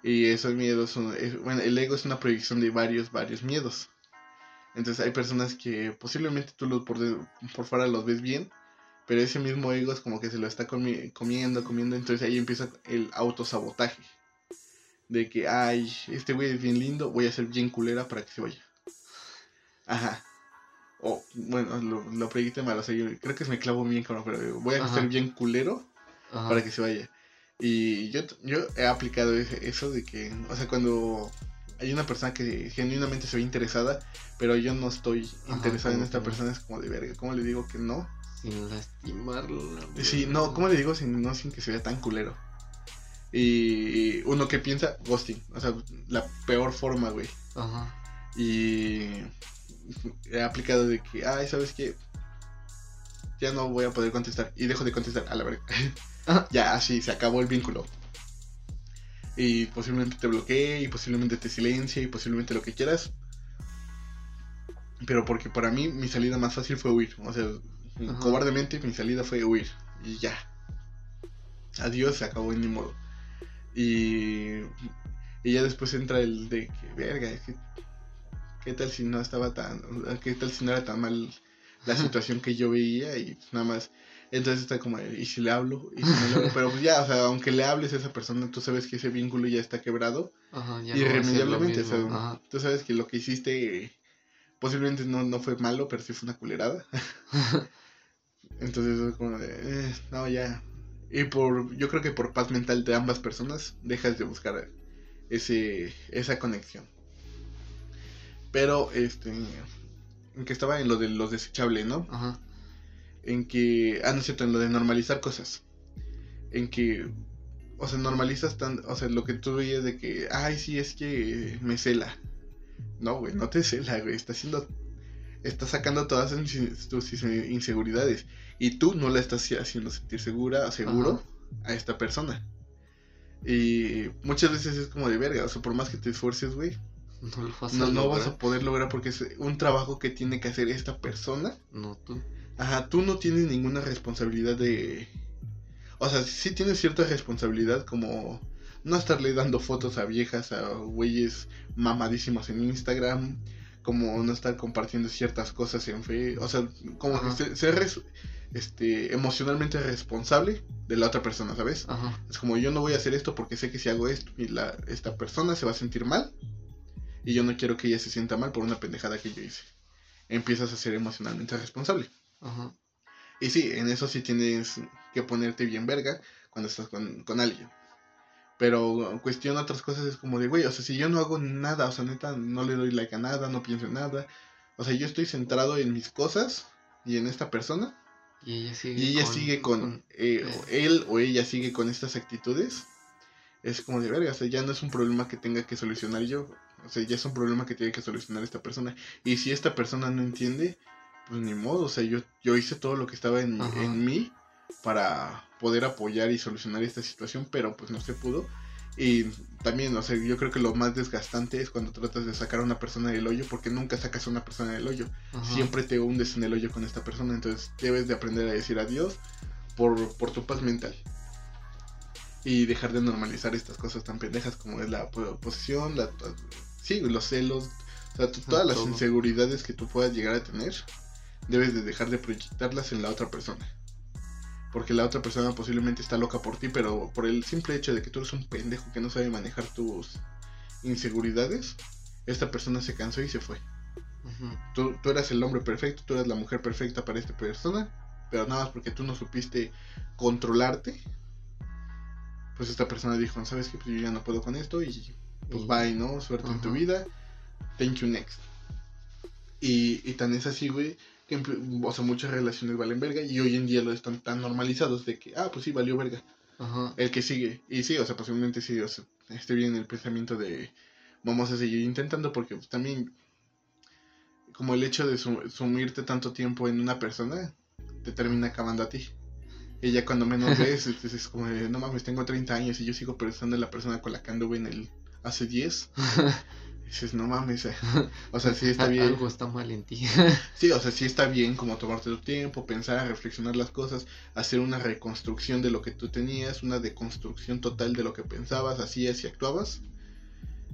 Y esos miedos son... bueno, el ego es una proyección de varios, varios miedos. Entonces hay personas que posiblemente tú lo, por, por fuera los ves bien, pero ese mismo ego es como que se lo está comiendo, comiendo, entonces ahí empieza el autosabotaje. De que, ay, este güey es bien lindo, voy a ser bien culera para que se vaya. Ajá. O, bueno, lo, lo proyecté mal, o sea, yo creo que me clavo bien, pero voy a ser bien culero para que se vaya. Y yo, yo he aplicado eso de que, o sea, cuando hay una persona que genuinamente se ve interesada, pero yo no estoy interesado en esta persona, es como de verga, ¿cómo le digo que no? Sin lastimarla. Sí, no, ¿cómo le digo sin, no, sin que se vea tan culero? Y uno que piensa, ghosting, o sea, la peor forma, güey. Ajá. Y he aplicado de que, ay, ¿sabes qué? Ya no voy a poder contestar. Y dejo de contestar, a la verga. ya, así, se acabó el vínculo. Y posiblemente te bloquee, y posiblemente te silencie, y posiblemente lo que quieras. Pero porque para mí mi salida más fácil fue huir. O sea, cobardemente mi salida fue huir. Y ya. Adiós, se acabó en ni modo. Y, y ya después entra el de que, verga, ¿qué tal si no estaba tan, qué tal si no era tan mal la situación que yo veía y nada más. Entonces está como, ¿y si le hablo? ¿Y si no le Pero pues ya, o sea, aunque le hables a esa persona, tú sabes que ese vínculo ya está quebrado. Ajá, irremediablemente. O sea, tú sabes que lo que hiciste posiblemente no, no fue malo, pero sí fue una culerada. Entonces es como de, eh, no, ya. Y por, yo creo que por paz mental de ambas personas, dejas de buscar ese, esa conexión. Pero, este, en que estaba en lo de los desechables, ¿no? Ajá. En que, ah, no es cierto, en lo de normalizar cosas. En que, o sea, normalizas tan, o sea, lo que tú veías de que, ay, sí, es que me cela. No, güey, no te cela, güey, está haciendo está sacando todas tus inseguridades y tú no la estás haciendo sentir segura, seguro a esta persona. Y muchas veces es como de verga, o sea, por más que te esfuerces, güey, no, no, vas a poder lograr porque es un trabajo que tiene que hacer esta persona. No tú. Ajá, tú no tienes ninguna responsabilidad de... O sea, sí tienes cierta responsabilidad como no estarle dando fotos a viejas, a güeyes mamadísimos en Instagram, como no estar compartiendo ciertas cosas en fe, o sea, como que ser, este, emocionalmente responsable de la otra persona, ¿sabes? Es como yo no voy a hacer esto porque sé que si hago esto y la, esta persona se va a sentir mal y yo no quiero que ella se sienta mal por una pendejada que yo hice. Empiezas a ser emocionalmente responsable. Ajá. Y sí, en eso sí tienes que ponerte bien verga cuando estás con, con alguien. Pero cuestión otras cosas es como de, güey, o sea, si yo no hago nada, o sea, neta, no le doy like a nada, no pienso en nada. O sea, yo estoy centrado en mis cosas y en esta persona. Y ella sigue y ella con, sigue con, eh, él o ella sigue con estas actitudes. Es como de verga, o sea, ya no es un problema que tenga que solucionar yo. O sea, ya es un problema que tiene que solucionar esta persona. Y si esta persona no entiende, pues ni modo. O sea, yo, yo hice todo lo que estaba en, en mí para poder apoyar y solucionar esta situación, pero pues no se pudo. Y también, o sea, yo creo que lo más desgastante es cuando tratas de sacar a una persona del hoyo, porque nunca sacas a una persona del hoyo. Siempre te hundes en el hoyo con esta persona, entonces debes de aprender a decir adiós por, por tu paz mental. Y dejar de normalizar estas cosas tan pendejas como es la po- posesión, la, sí, los celos, o sea, todas las todo. inseguridades que tú puedas llegar a tener, debes de dejar de proyectarlas en la otra persona. Porque la otra persona posiblemente está loca por ti, pero por el simple hecho de que tú eres un pendejo que no sabe manejar tus inseguridades, esta persona se cansó y se fue. Tú, tú eras el hombre perfecto, tú eras la mujer perfecta para esta persona, pero nada más porque tú no supiste controlarte, pues esta persona dijo, ¿sabes qué? Pues yo ya no puedo con esto y pues Y- bye, ¿no? Suerte en tu vida, thank you next. Y, y tan es así, güey, que o sea, muchas relaciones valen verga y hoy en día lo están tan normalizados de que, ah, pues sí, valió verga. Ajá. El que sigue. Y sí, o sea, posiblemente sí, o sea, esté bien el pensamiento de vamos a seguir intentando porque pues, también como el hecho de su- sumirte tanto tiempo en una persona te termina acabando a ti. Y ya cuando menos ves, es, es como de, no mames, tengo 30 años y yo sigo pensando en la persona con la que anduve en el hace 10. Y dices, no mames, eh". o sea, sí está bien. Algo está mal en ti. Sí, o sea, sí está bien como tomarte tu tiempo, pensar, reflexionar las cosas, hacer una reconstrucción de lo que tú tenías, una deconstrucción total de lo que pensabas, hacías y actuabas.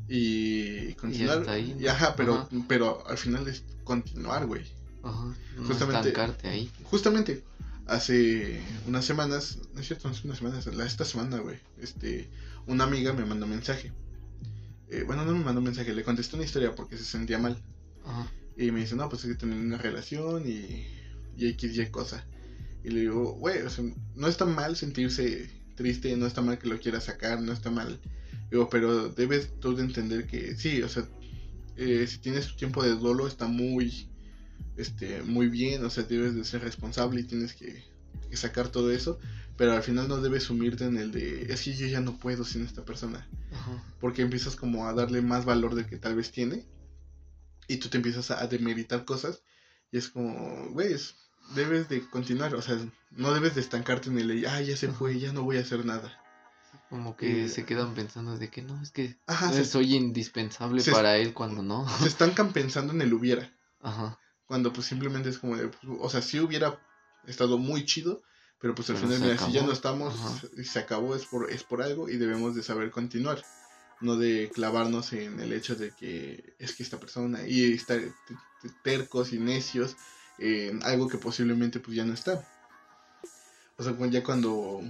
Y continuar. hasta ahí, Y ¿no? ajá, pero, Ajá. pero al final es continuar, güey. Ajá. No Justamente- estancarte ahí. Justamente, hace unas semanas, no es cierto, hace unas semanas, esta semana, güey, este, una amiga me mandó mensaje. Eh, bueno, no me mandó mensaje, le contesté una historia porque se sentía mal. Ajá. Y me dice, no, pues es que tengo una relación y, y X, Y cosa. Y le digo, güey, o sea, no está mal sentirse triste, no está mal que lo quieras sacar, no está mal. Digo, pero debes tú de entender que sí, o sea, eh, si tienes tu tiempo de duelo está muy, este, muy bien, o sea, debes de ser responsable y tienes que, que sacar todo eso. Pero al final no debes sumirte en el de, es que yo ya no puedo sin esta persona Ajá. porque empiezas como a darle más valor del que tal vez tiene y tú te empiezas a demeritar cosas y es como, güey, es- debes de continuar, o sea, no debes de estancarte en el, ah, ya se fue, ya no voy a hacer nada. Como que Eh, se quedan pensando de que no, es que Ajá, eh, se, soy indispensable para él cuando no. se estancan pensando en el hubiera, Ajá. cuando pues simplemente es como de, pues, o sea, sí hubiera estado muy chido, pero pues al final, mira, si ya acabó. no estamos, Ajá. se acabó, es por, es por algo y debemos de saber continuar. No de clavarnos en el hecho de que es que esta persona y estar te- te- tercos y necios en algo que posiblemente pues ya no está. O sea, cu- ya cuando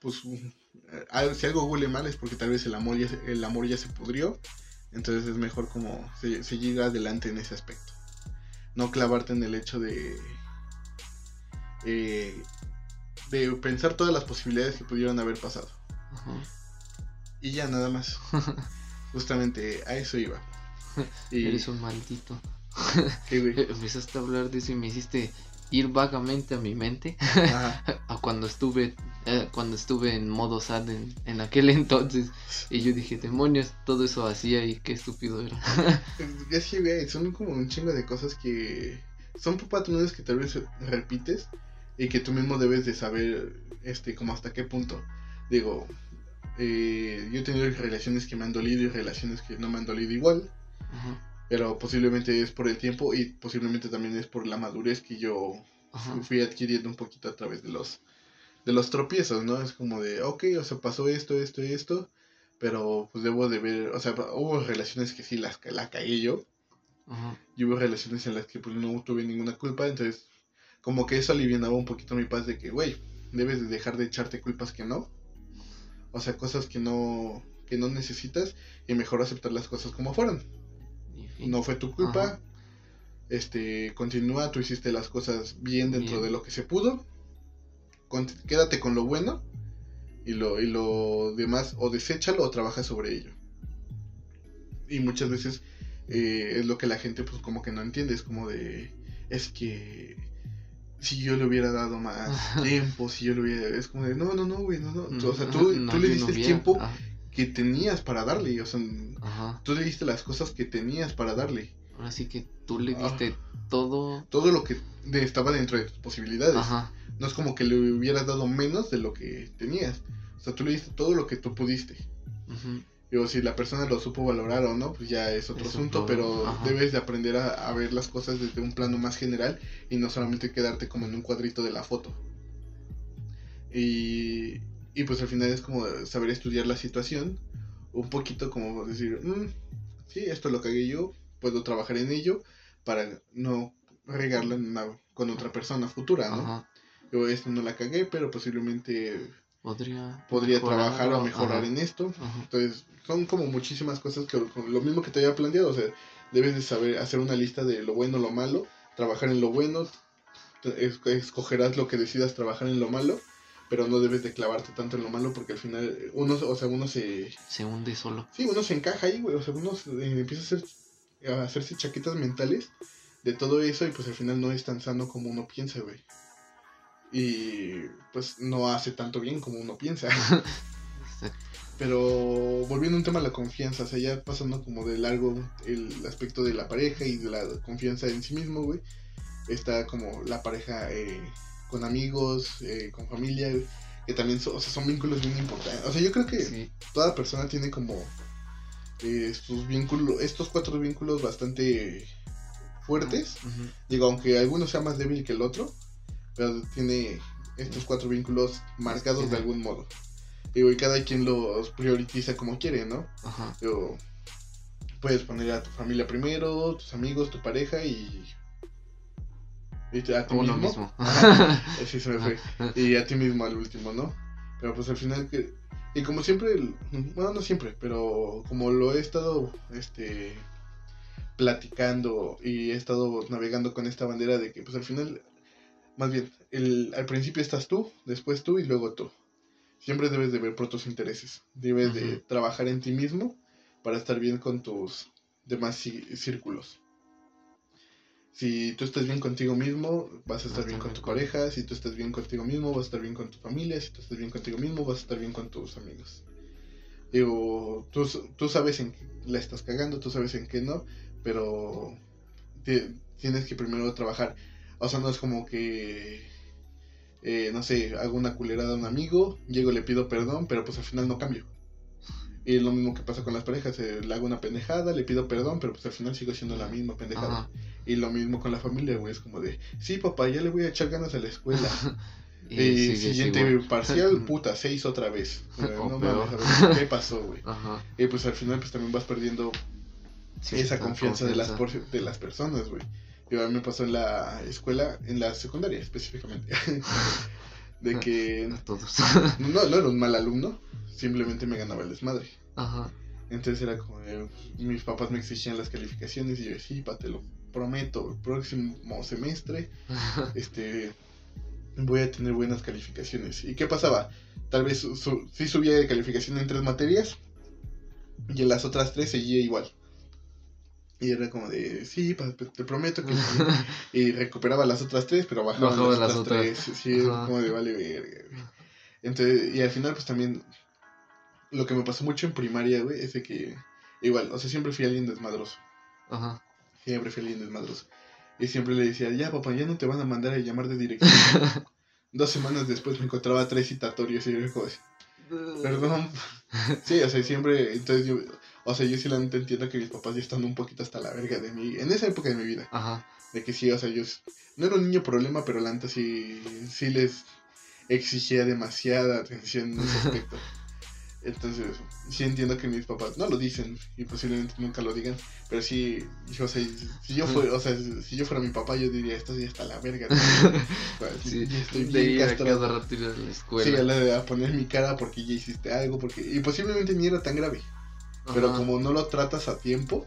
pues si algo huele mal es porque tal vez el amor ya se, el amor ya se pudrió. Entonces es mejor como se- seguir adelante en ese aspecto. No clavarte en el hecho de eh, de pensar todas las posibilidades que pudieron haber pasado. Ajá. Y ya nada más. Justamente a eso iba. Y Eres un maldito. ¿qué, güey? Empezaste a hablar de eso y me hiciste ir vagamente a mi mente Ajá. a cuando estuve eh, cuando estuve en modo sad en, en aquel entonces y yo dije demonios todo eso hacía y qué estúpido era Es que, güey, son como un chingo de cosas que son patrones que tal vez repites y que tú mismo debes de saber, este, como hasta qué punto. Digo, eh, yo he tenido relaciones que me han dolido y relaciones que no me han dolido igual, Ajá, pero posiblemente es por el tiempo y posiblemente también es por la madurez que yo ajá, fui adquiriendo un poquito a través de los de los tropiezos, ¿no? Es como de, ok, o sea, pasó esto, esto y esto, pero pues debo de ver, o sea, hubo relaciones que sí las la caí yo, ajá. y hubo relaciones en las que pues no tuve ninguna culpa, entonces como que eso alivianaba un poquito mi paz de que, güey, debes de dejar de echarte culpas que no, o sea, cosas que no que no necesitas y mejor aceptar las cosas como fueron. No fue tu culpa. Ajá. Este, continúa, tú hiciste las cosas bien dentro Bien. de lo que se pudo. Con- quédate con lo bueno y lo, y lo demás o deséchalo o trabaja sobre ello. Y muchas veces eh, es lo que la gente pues como que no entiende, es como de es que si yo le hubiera dado más tiempo, si yo le hubiera es como de no, no, no, güey, no, no. O sea, Ajá, tú, no, tú le diste no el tiempo que tenías para darle, o sea, ajá. tú le diste las cosas que tenías para darle. Ahora sí que tú le Ah. diste todo. todo lo que estaba dentro de tus posibilidades. Ajá. No es como que le hubieras dado menos de lo que tenías. O sea, tú le diste todo lo que tú pudiste. ujú, Digo, si la persona lo supo valorar o no, pues ya es otro Es asunto, otro, pero ajá. debes de aprender a, a ver las cosas desde un plano más general y no solamente quedarte como en un cuadrito de la foto. Y, y pues al final es como saber estudiar la situación, un poquito como decir, mm, sí, esto lo cagué yo, puedo trabajar en ello para no regarla con otra persona futura, ¿no? Yo esto no la cagué, pero posiblemente podría, podría trabajar o mejorar en esto. Entonces, son como muchísimas cosas que lo mismo que te había planteado, o sea, debes de saber hacer una lista de lo bueno, lo malo, trabajar en lo bueno, escogerás lo que decidas trabajar en lo malo, pero no debes de clavarte tanto en lo malo porque al final uno, o sea, uno se... Se hunde solo. Sí, uno se encaja ahí, güey, o sea, uno empieza a, hacer, a hacerse chaquetas mentales de todo eso y pues al final no es tan sano como uno piensa, güey. Y pues no hace tanto bien como uno piensa. Pero volviendo a un tema de la confianza, o sea, ya pasando como de largo el aspecto de la pareja y de la confianza en sí mismo, güey. Está como la pareja eh, con amigos, eh, con familia, que también son, o sea, son vínculos bien importantes. O sea, yo creo que toda persona tiene como eh, estos vínculos, estos cuatro vínculos bastante fuertes. Digo, aunque alguno sea más débil que el otro, pero tiene estos cuatro vínculos marcados de algún modo. Digo, y cada quien los prioriza como quiere, ¿no? Ajá. puedes poner a tu familia primero, tus amigos, tu pareja y. Y a ti mismo. Así se me fue. Y a ti mismo al último, ¿no? Pero pues al final que. Y como siempre, bueno, no siempre, pero como lo he estado este platicando y he estado navegando con esta bandera de que pues al final, más bien, el, al principio estás tú, después tú y luego tú. Siempre debes de ver por tus intereses, debes de trabajar en ti mismo para estar bien con tus demás círculos. Si tú estás bien contigo mismo, vas a estar bien con tu pareja. Si tú estás bien contigo mismo, vas a estar bien con tu familia. Si tú estás bien contigo mismo, vas a estar bien con tus amigos. Digo, tú, tú sabes en qué la estás cagando, tú sabes en qué no pero tienes que primero trabajar. O sea, no es como que, eh, no sé, hago una culerada a un amigo, llego, le pido perdón, pero pues al final no cambio. Y es lo mismo que pasa con las parejas, eh, le hago una pendejada, le pido perdón, pero pues al final sigo siendo la misma pendejada. Y lo mismo con la familia, güey, es como de, sí, papá, ya le voy a echar ganas a la escuela. y, siguiente parcial, puta, seis otra vez. no mames, ¿qué pasó, güey? Y pues al final pues también vas perdiendo esa confianza, de las, de las personas, güey. Yo a mí me pasó en la escuela, en la secundaria específicamente, de que... todos. no, no era un mal alumno, simplemente me ganaba el desmadre. Ajá. Entonces era como, mis papás me exigían las calificaciones y yo, sí, pa, te lo prometo, el próximo semestre, este, voy a tener buenas calificaciones. ¿Y qué pasaba? Tal vez sí subía de calificación en tres materias y en las otras tres seguía igual. Y era como de, sí, te prometo que... y recuperaba las otras tres, pero bajaba, las, otras, tres. Sí, como de, vale, verga. Entonces, y al final, pues también, lo que me pasó mucho en primaria, güey, es de que, igual, o sea, siempre fui alguien desmadroso. Ajá. Siempre fui alguien desmadroso. Y siempre le decía, ya, papá, ya no te van a mandar a llamar de dirección. Dos semanas después me encontraba tres citatorios y yo como, perdón. sí, o sea, siempre, entonces yo o sea, yo sí la entiendo que mis papás ya están un poquito hasta la verga de mí. En esa época de mi vida. Ajá. De que sí, o sea, yo no era un niño problema, pero la neta sí, sí les exigía demasiada atención en ese aspecto. Entonces, sí entiendo que mis papás no lo dicen y posiblemente nunca lo digan, pero sí, yo, o sea, si yo fuera, o sea, si yo fuera mi papá, yo diría, esto sí está la verga. sí, ya estoy bien castrado. Cada rato a la escuela. Sí, a, a poner mi cara porque ya hiciste algo, porque y posiblemente ni era tan grave. Pero como no lo tratas a tiempo,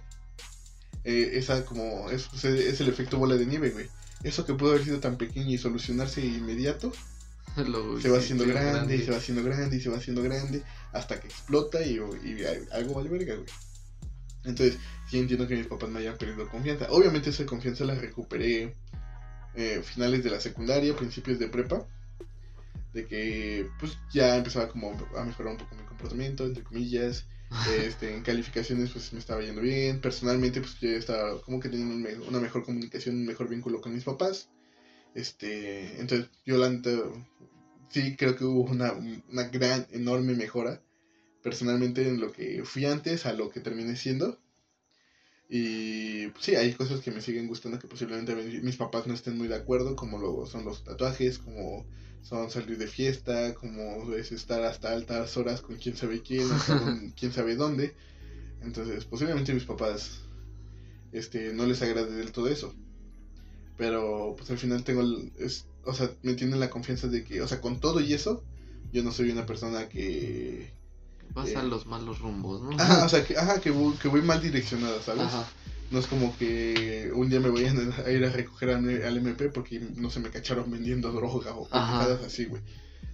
eh, esa como es, es, el efecto bola de nieve, güey. Eso que pudo haber sido tan pequeño y solucionarse inmediato, se va haciendo grande, y se va haciendo grande y se va haciendo grande hasta que explota y, algo vale verga, güey. Entonces, sí entiendo que mis papás me hayan perdido confianza. Obviamente esa confianza la recuperé eh, finales de la secundaria, principios de prepa. De que pues ya empezaba como a mejorar un poco mi comportamiento, entre comillas. Este, en calificaciones pues me estaba yendo bien. Personalmente pues yo estaba como que teniendo una mejor comunicación, un mejor vínculo con mis papás. Este, entonces yo la sí creo que hubo una, una gran, enorme mejora personalmente en lo que fui antes a lo que terminé siendo. Y pues, sí, hay cosas que me siguen gustando que posiblemente mi- mis papás no estén muy de acuerdo, como lo son los tatuajes, como son salir de fiesta, como es estar hasta altas horas con quién sabe quién, con quién sabe dónde. Entonces, posiblemente mis papás este no les agrade del todo eso. Pero pues al final tengo el, es, o sea, me tienen la confianza de que, o sea, con todo y eso, yo no soy una persona que Vas Eh. a los malos rumbos, ¿no? Ajá, o sea, que, ajá, que, voy, que voy mal direccionada, ¿sabes? Ajá. No es como que un día me vayan a ir a recoger al, al MP porque no se me cacharon vendiendo droga o pendejadas así, güey.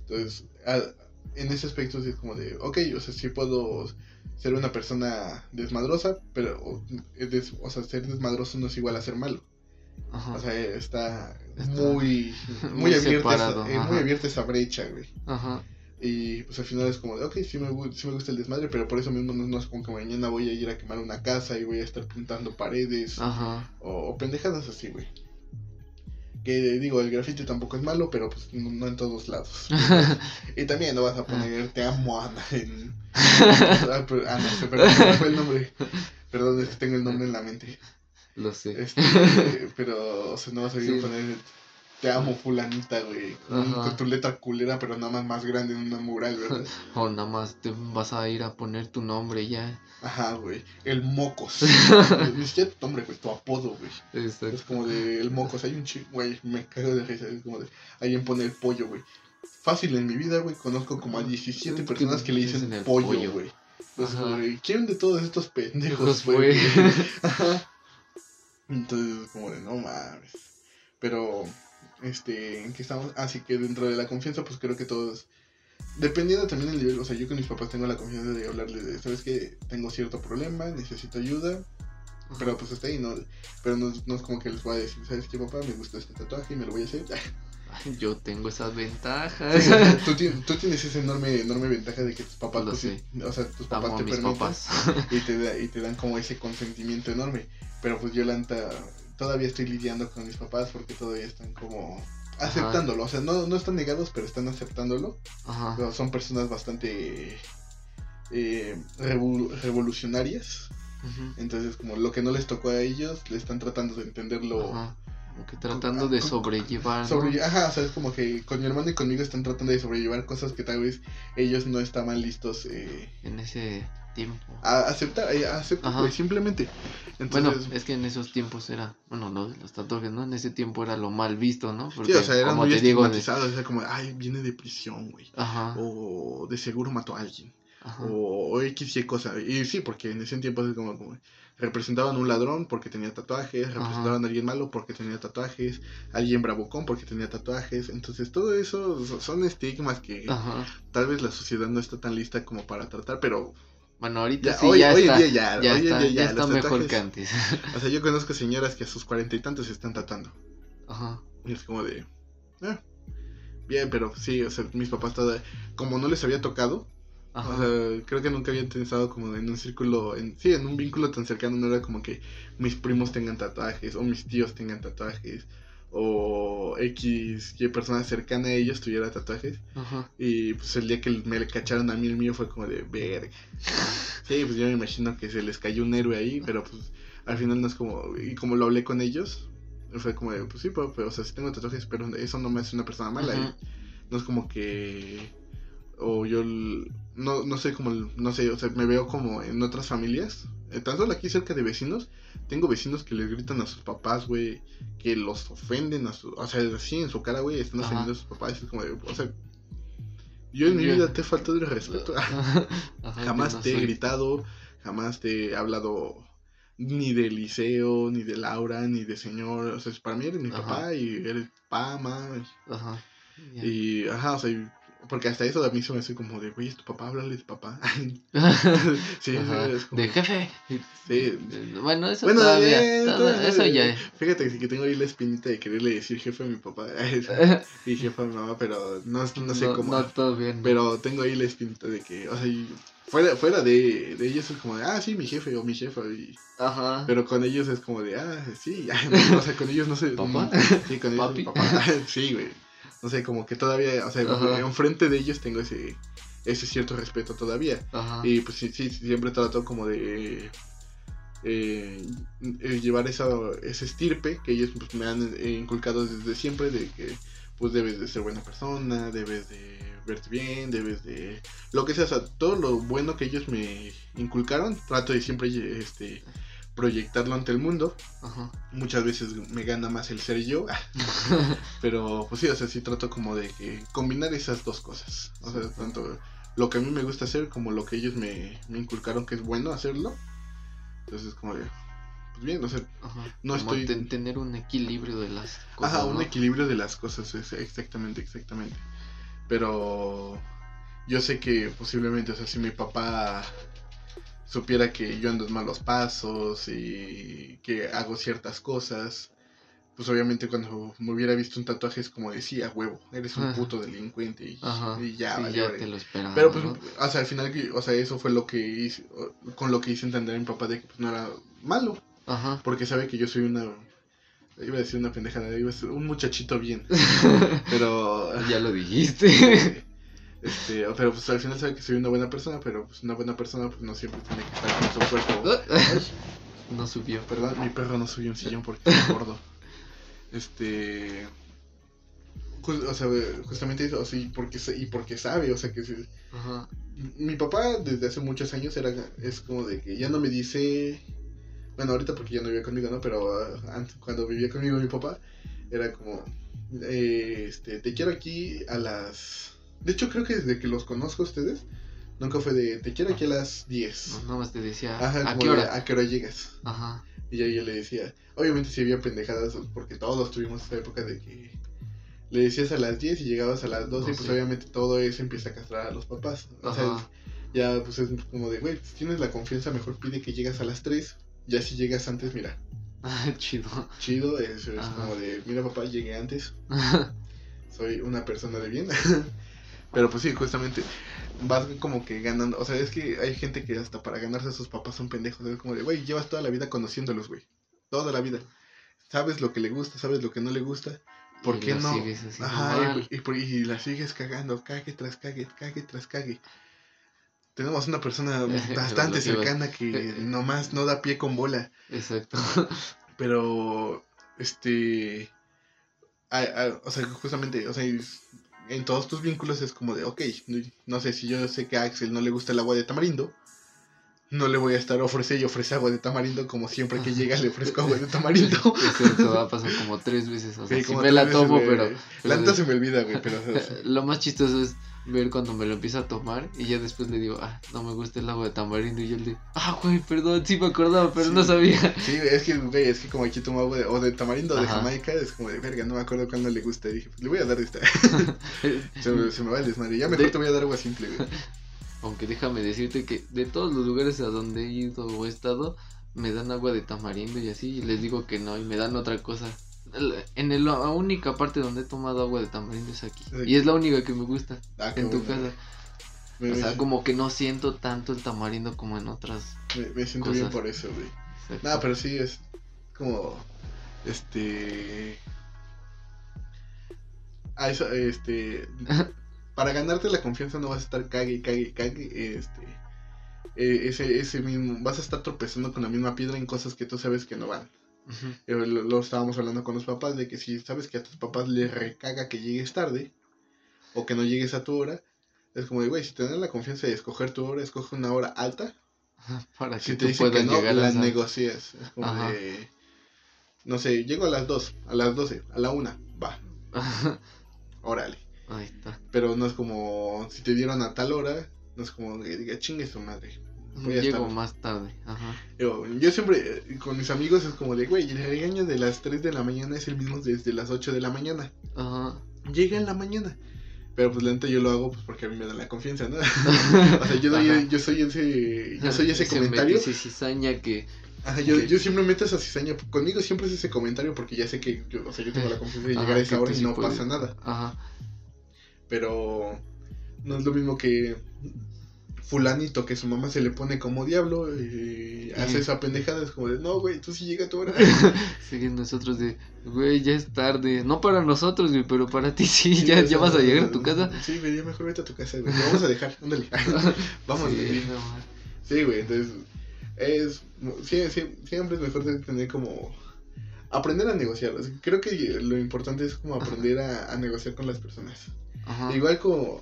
Entonces, a- en ese aspecto sí es como de, ok, o sea, sí puedo ser una persona desmadrosa, pero, o, des- o sea, ser desmadroso no es igual a ser malo. Ajá. O sea, está, Está muy, muy, muy abierta, esa, eh, muy abierta esa brecha, güey. Ajá. Y pues al final es como de, ok, sí me, sí me gusta el desmadre, pero por eso mismo no, no es como que mañana voy a ir a quemar una casa y voy a estar pintando paredes Ajá. o, o pendejadas así, güey. Que digo, el grafiti tampoco es malo, pero pues no, no en todos lados. y también no vas a poner te amo Ana en... Ah, pero- ah, no sé, perdón, me fue el nombre. Perdón, es que tengo el nombre en la mente. Lo sé. Este, pero, o sea, no vas a ir Sí. a poner te amo fulanita, güey. Con, tu letra culera, pero nada más más grande en una mural, ¿verdad? O nada más te vas a ir a poner tu nombre ya. Ajá, güey. El Mocos. Ni siquiera tu nombre, güey, tu apodo, güey. Es como de el Mocos. Hay un chico, güey, me cago de risa. Es como de alguien pone el pollo, güey. Fácil en mi vida, güey. Conozco como a 17 Es que personas que le dicen el pollo, güey. Entonces, güey, ¿quién de todos estos pendejos fue. güey? Ajá. Entonces, como de no mames. Pero, este, ¿en qué estamos? Así que dentro de la confianza, pues creo que todos. Dependiendo también del nivel, o sea, yo con mis papás tengo la confianza de hablarles de, ¿sabes qué? Tengo cierto problema, necesito ayuda, pero pues hasta ahí, ¿no? Pero no, no es como que les voy a decir, ¿sabes qué, papá? Me gusta este tatuaje y me lo voy a hacer. Yo tengo esas Sí, ventajas. tú, tienes, tú tienes esa enorme, enorme ventaja de que tus papás, Lo pues, sé. o sea, tus papás Amo te permiten papás. y te, da- y te dan como ese consentimiento enorme. Pero pues yo, la neta, todavía estoy lidiando con mis papás porque todavía están como aceptándolo. O sea, no, no están negados, pero están aceptándolo. Ajá. Pero son personas bastante eh, revolucionarias. Entonces, como lo que no les tocó a ellos, le están tratando de entenderlo. Ajá. Como que tratando de con- sobrellevar. ¿no? Sobre, ajá, o sea, es como que con mi hermano y conmigo están tratando de sobrellevar cosas que tal vez ellos no estaban listos eh, En ese tiempo. a aceptar, eh, a aceptar, Ajá. güey, simplemente. Bueno, Entonces, es que en esos tiempos era, bueno, los tatuajes, ¿no? En ese tiempo era lo mal visto, ¿no? sí, o sea, era como muy te digo, de- o sea, como, ay, viene de prisión, güey. Ajá, O de seguro mató a alguien. ajá, O, o X y cosa. Y sí, porque en ese tiempo es como, como representaban un ladrón porque tenía tatuajes, representaban a alguien malo porque tenía tatuajes, alguien bravucón porque tenía tatuajes. Entonces, todo eso so- son estigmas que ajá. tal vez la sociedad no está tan lista como para tratar, pero Bueno, ahorita ya, sí hoy, ya hoy está, en día ya, ya hoy está, día ya ya, está los mejor tatuajes- que antes. O sea, yo conozco señoras que a sus cuarenta y tantos se están tatuando. Ajá, Y es como de. "Ah, bien, pero sí, o sea, mis papás toda, como no les había tocado, ajá, o sea, creo que nunca habían pensado como en un círculo, en, sí, en un vínculo tan cercano, no era como que mis primos tengan tatuajes, o mis tíos tengan tatuajes, o X, Y persona cercana a ellos tuviera tatuajes. ajá. Y pues el día que me le cacharon a mí el mío fue como de verga. Sí, pues yo me imagino que se les cayó un héroe ahí, pero pues al final no es como, y como lo hablé con ellos, fue como de, pues sí, pero, pero, o sea, sí tengo tatuajes, pero eso no me hace una persona mala. Y no es como que, o yo, no, no sé como, no sé, o sea, me veo como en otras familias, eh, tan solo aquí cerca de vecinos, tengo vecinos que les gritan a sus papás, güey, que los ofenden a su, o sea, así en su cara, güey, están ofendiendo a sus papás, es como de, o sea, yo en mi vida te he faltado el respeto. Ajá, jamás no te he gritado, jamás te he hablado ni de Liceo, ni de Laura, ni de señor. O sea, para mí eres mi Ajá. papá y eres pa, ma. Ajá. Y, ajá, o sea, porque hasta eso a mí se me hace como de, güey, es tu papá, háblale de papá. sí, Ajá, es como- De jefe. Sí. Bueno, eso Bueno, todavía. eh, todo- todavía- eso ya. Fíjate que tengo ahí la espinita de quererle decir jefe a mi papá y jefe a mi mamá, pero no, no sé cómo. No, todo bien. Pero tengo ahí la espinita de que, o sea, fuera, fuera de, de ellos es como de, ah, sí, mi jefe o mi jefa. Y, Ajá. pero con ellos es como de, ah, sí, o sea, con ellos no sé. ¿Papá? Sí, con ellos ¿Papi? papá. Sí, güey. No sé, como que todavía, o sea, Ajá. enfrente de ellos tengo ese, ese cierto respeto todavía. Ajá. Y pues sí, sí, siempre trato como de eh, eh, llevar esa, ese estirpe que ellos pues, me han eh, inculcado desde siempre de que pues debes de ser buena persona, debes de verte bien, debes de lo que sea, o sea, todo lo bueno que ellos me inculcaron, trato de siempre este proyectarlo ante el mundo. Ajá. Muchas veces me gana más el ser yo, pero pues sí, o sea, sí trato como de que combinar esas dos cosas. O sea, tanto lo que a mí me gusta hacer como lo que ellos me, me inculcaron que es bueno hacerlo. Entonces como de, pues bien, o sea, Ajá. No Como estoy- ten- tener un equilibrio de las cosas. Ajá, un ¿no? equilibrio de las cosas, es- exactamente, exactamente. Pero yo sé que posiblemente, o sea, si mi papá supiera que yo ando en malos pasos y que hago ciertas cosas, pues obviamente cuando me hubiera visto un tatuaje es como decía, huevo, eres un puto delincuente y, Ajá. y ya, sí, ya te lo esperaba. Pero pues, ¿no? o sea, al final, o sea, eso fue lo que hice, con lo que hice entender a mi papá de que pues, no era malo, Ajá. porque sabe que yo soy una, iba a decir una pendejada, iba a un muchachito bien, pero, ya lo dijiste. este, pero pues al final sabe que soy una buena persona, pero pues una buena persona pues no siempre tiene que estar con su cuerpo. no subió. Perdón, mi perro no subió un sillón porque es gordo. Este. o sea, justamente eso, y porque, y porque sabe, o sea, que se- Ajá. mi papá desde hace muchos años era es como de que ya no me dice bueno ahorita porque ya no vive conmigo no pero ah, antes cuando vivía conmigo mi papá era como eh, este te quiero aquí a las de hecho creo que desde que los conozco a ustedes nunca fue de te quiero aquí a las 10 No, nada más te decía. Ajá, ¿A qué de, hora? a qué hora llegas Ajá. y ya yo le decía obviamente si había pendejadas porque todos tuvimos esta época de que le decías a las 10 y llegabas a las 12 y pues 12. obviamente todo eso empieza a castrar a los papás o sea ya pues es como de, güey, si tienes la confianza, mejor pide que llegas a las 3. Ya si llegas antes, mira, Ah, chido. chido, es, es Ajá. como de, mira papá, llegué antes, soy una persona de bien. Pero pues sí, justamente vas como que ganando, o sea, es que hay gente que hasta para ganarse a sus papás son pendejos, es como de, güey, llevas toda la vida conociéndolos, güey, toda la vida. Sabes lo que le gusta, sabes lo que no le gusta. ¿Por Y qué no? Ajá, y, y por- y la sigues cagando, cague tras cague, cague tras cague. Tenemos una persona bastante cercana que nomás no da pie con bola. Exacto. Pero, este. a- a- o sea, justamente, o sea, en todos tus vínculos es como de, ok, no sé, si yo sé que a Axel no le gusta el agua de tamarindo, no le voy a estar ofrece y ofrece agua de tamarindo como siempre que llega le ofrezco agua de tamarindo. Eso va a pasar como tres veces. O sea, Sí, si me la tomo, pero. La pero de- se me olvida, güey, pero... o sea, Lo más chistoso es ver cuando me lo empieza a tomar y ya después le digo, ah, no me gusta el agua de tamarindo. Y yo le digo, ah, güey, perdón, sí me acordaba, pero Sí. no sabía. Sí, es que, güey, es que como aquí tomo agua de, o de tamarindo o de Ajá. jamaica, es como de verga, no me acuerdo cuándo le gusta. Y dije, pues le voy a dar esta. se, me, se me va el desmadre. Ya mejor De- te voy a dar agua simple, güey. Aunque déjame decirte que de todos los lugares a donde he ido o he estado, me dan agua de tamarindo y así, y les digo que no, y me dan otra cosa. En el- la única parte donde he tomado agua de tamarindo es aquí. Y es la única que me gusta Ah, en tu casa. Me, O me- sea, como que no siento tanto el tamarindo como en otras. me- me siento bien por eso, güey. Nada, pero sí es como. Este. A eso, este. para ganarte la confianza no vas a estar cague, cague, cague. Este. eh, ese, ese mismo. Vas a estar tropezando con la misma piedra en cosas que tú sabes que no van. Eh, lo, lo estábamos hablando con los papás de que si sabes que a tus papás les recaga que llegues tarde o que no llegues a tu hora, es como de, güey, si tienes la confianza de escoger tu hora, escoge una hora alta. Para que te tú dicen que no, llegar la a esa- negocias. Es como Ajá. de, no sé, llego a las 2, a las 12, a la 1, va, órale. Ahí está. Pero no es como, si te dieron a tal hora, no es como que diga, chingue su madre. Voy a Llego estar- más tarde. Ajá. Yo, yo siempre, eh, con mis amigos es como de, güey, el regaño de las 3 de la mañana es el mismo desde las 8 de la mañana. Ajá. Llega en la mañana. Pero pues la neta yo lo hago pues porque a mí me dan la confianza, ¿no? o sea, yo, doy- yo soy ese, yo soy ese Ese comentario. metiche cizaña que. Ajá, yo, yo siempre meto esa cizaña. Conmigo siempre es ese comentario porque ya sé que yo, o sea, yo tengo la confianza de llegar Ajá, a esa hora y no pasa nada. Ajá. Pero no es lo mismo que fulanito que su mamá se le pone como diablo y hace esa pendejada. Es como de, no, güey, tú sí llega a tu hora. Siguen nosotros de, güey, ya es tarde. No para nosotros, güey, pero para ti sí. ya, ya vas a llegar a tu casa. Sí, güey, ya mejor vete a tu casa, güey. Vamos a dejar, ándale. Vamos, Sí, güey. no. Sí, güey, entonces Es, sí, sí, siempre es mejor tener como aprender a negociar. Creo que lo importante es como aprender a, a negociar con las personas. Ajá. Igual como,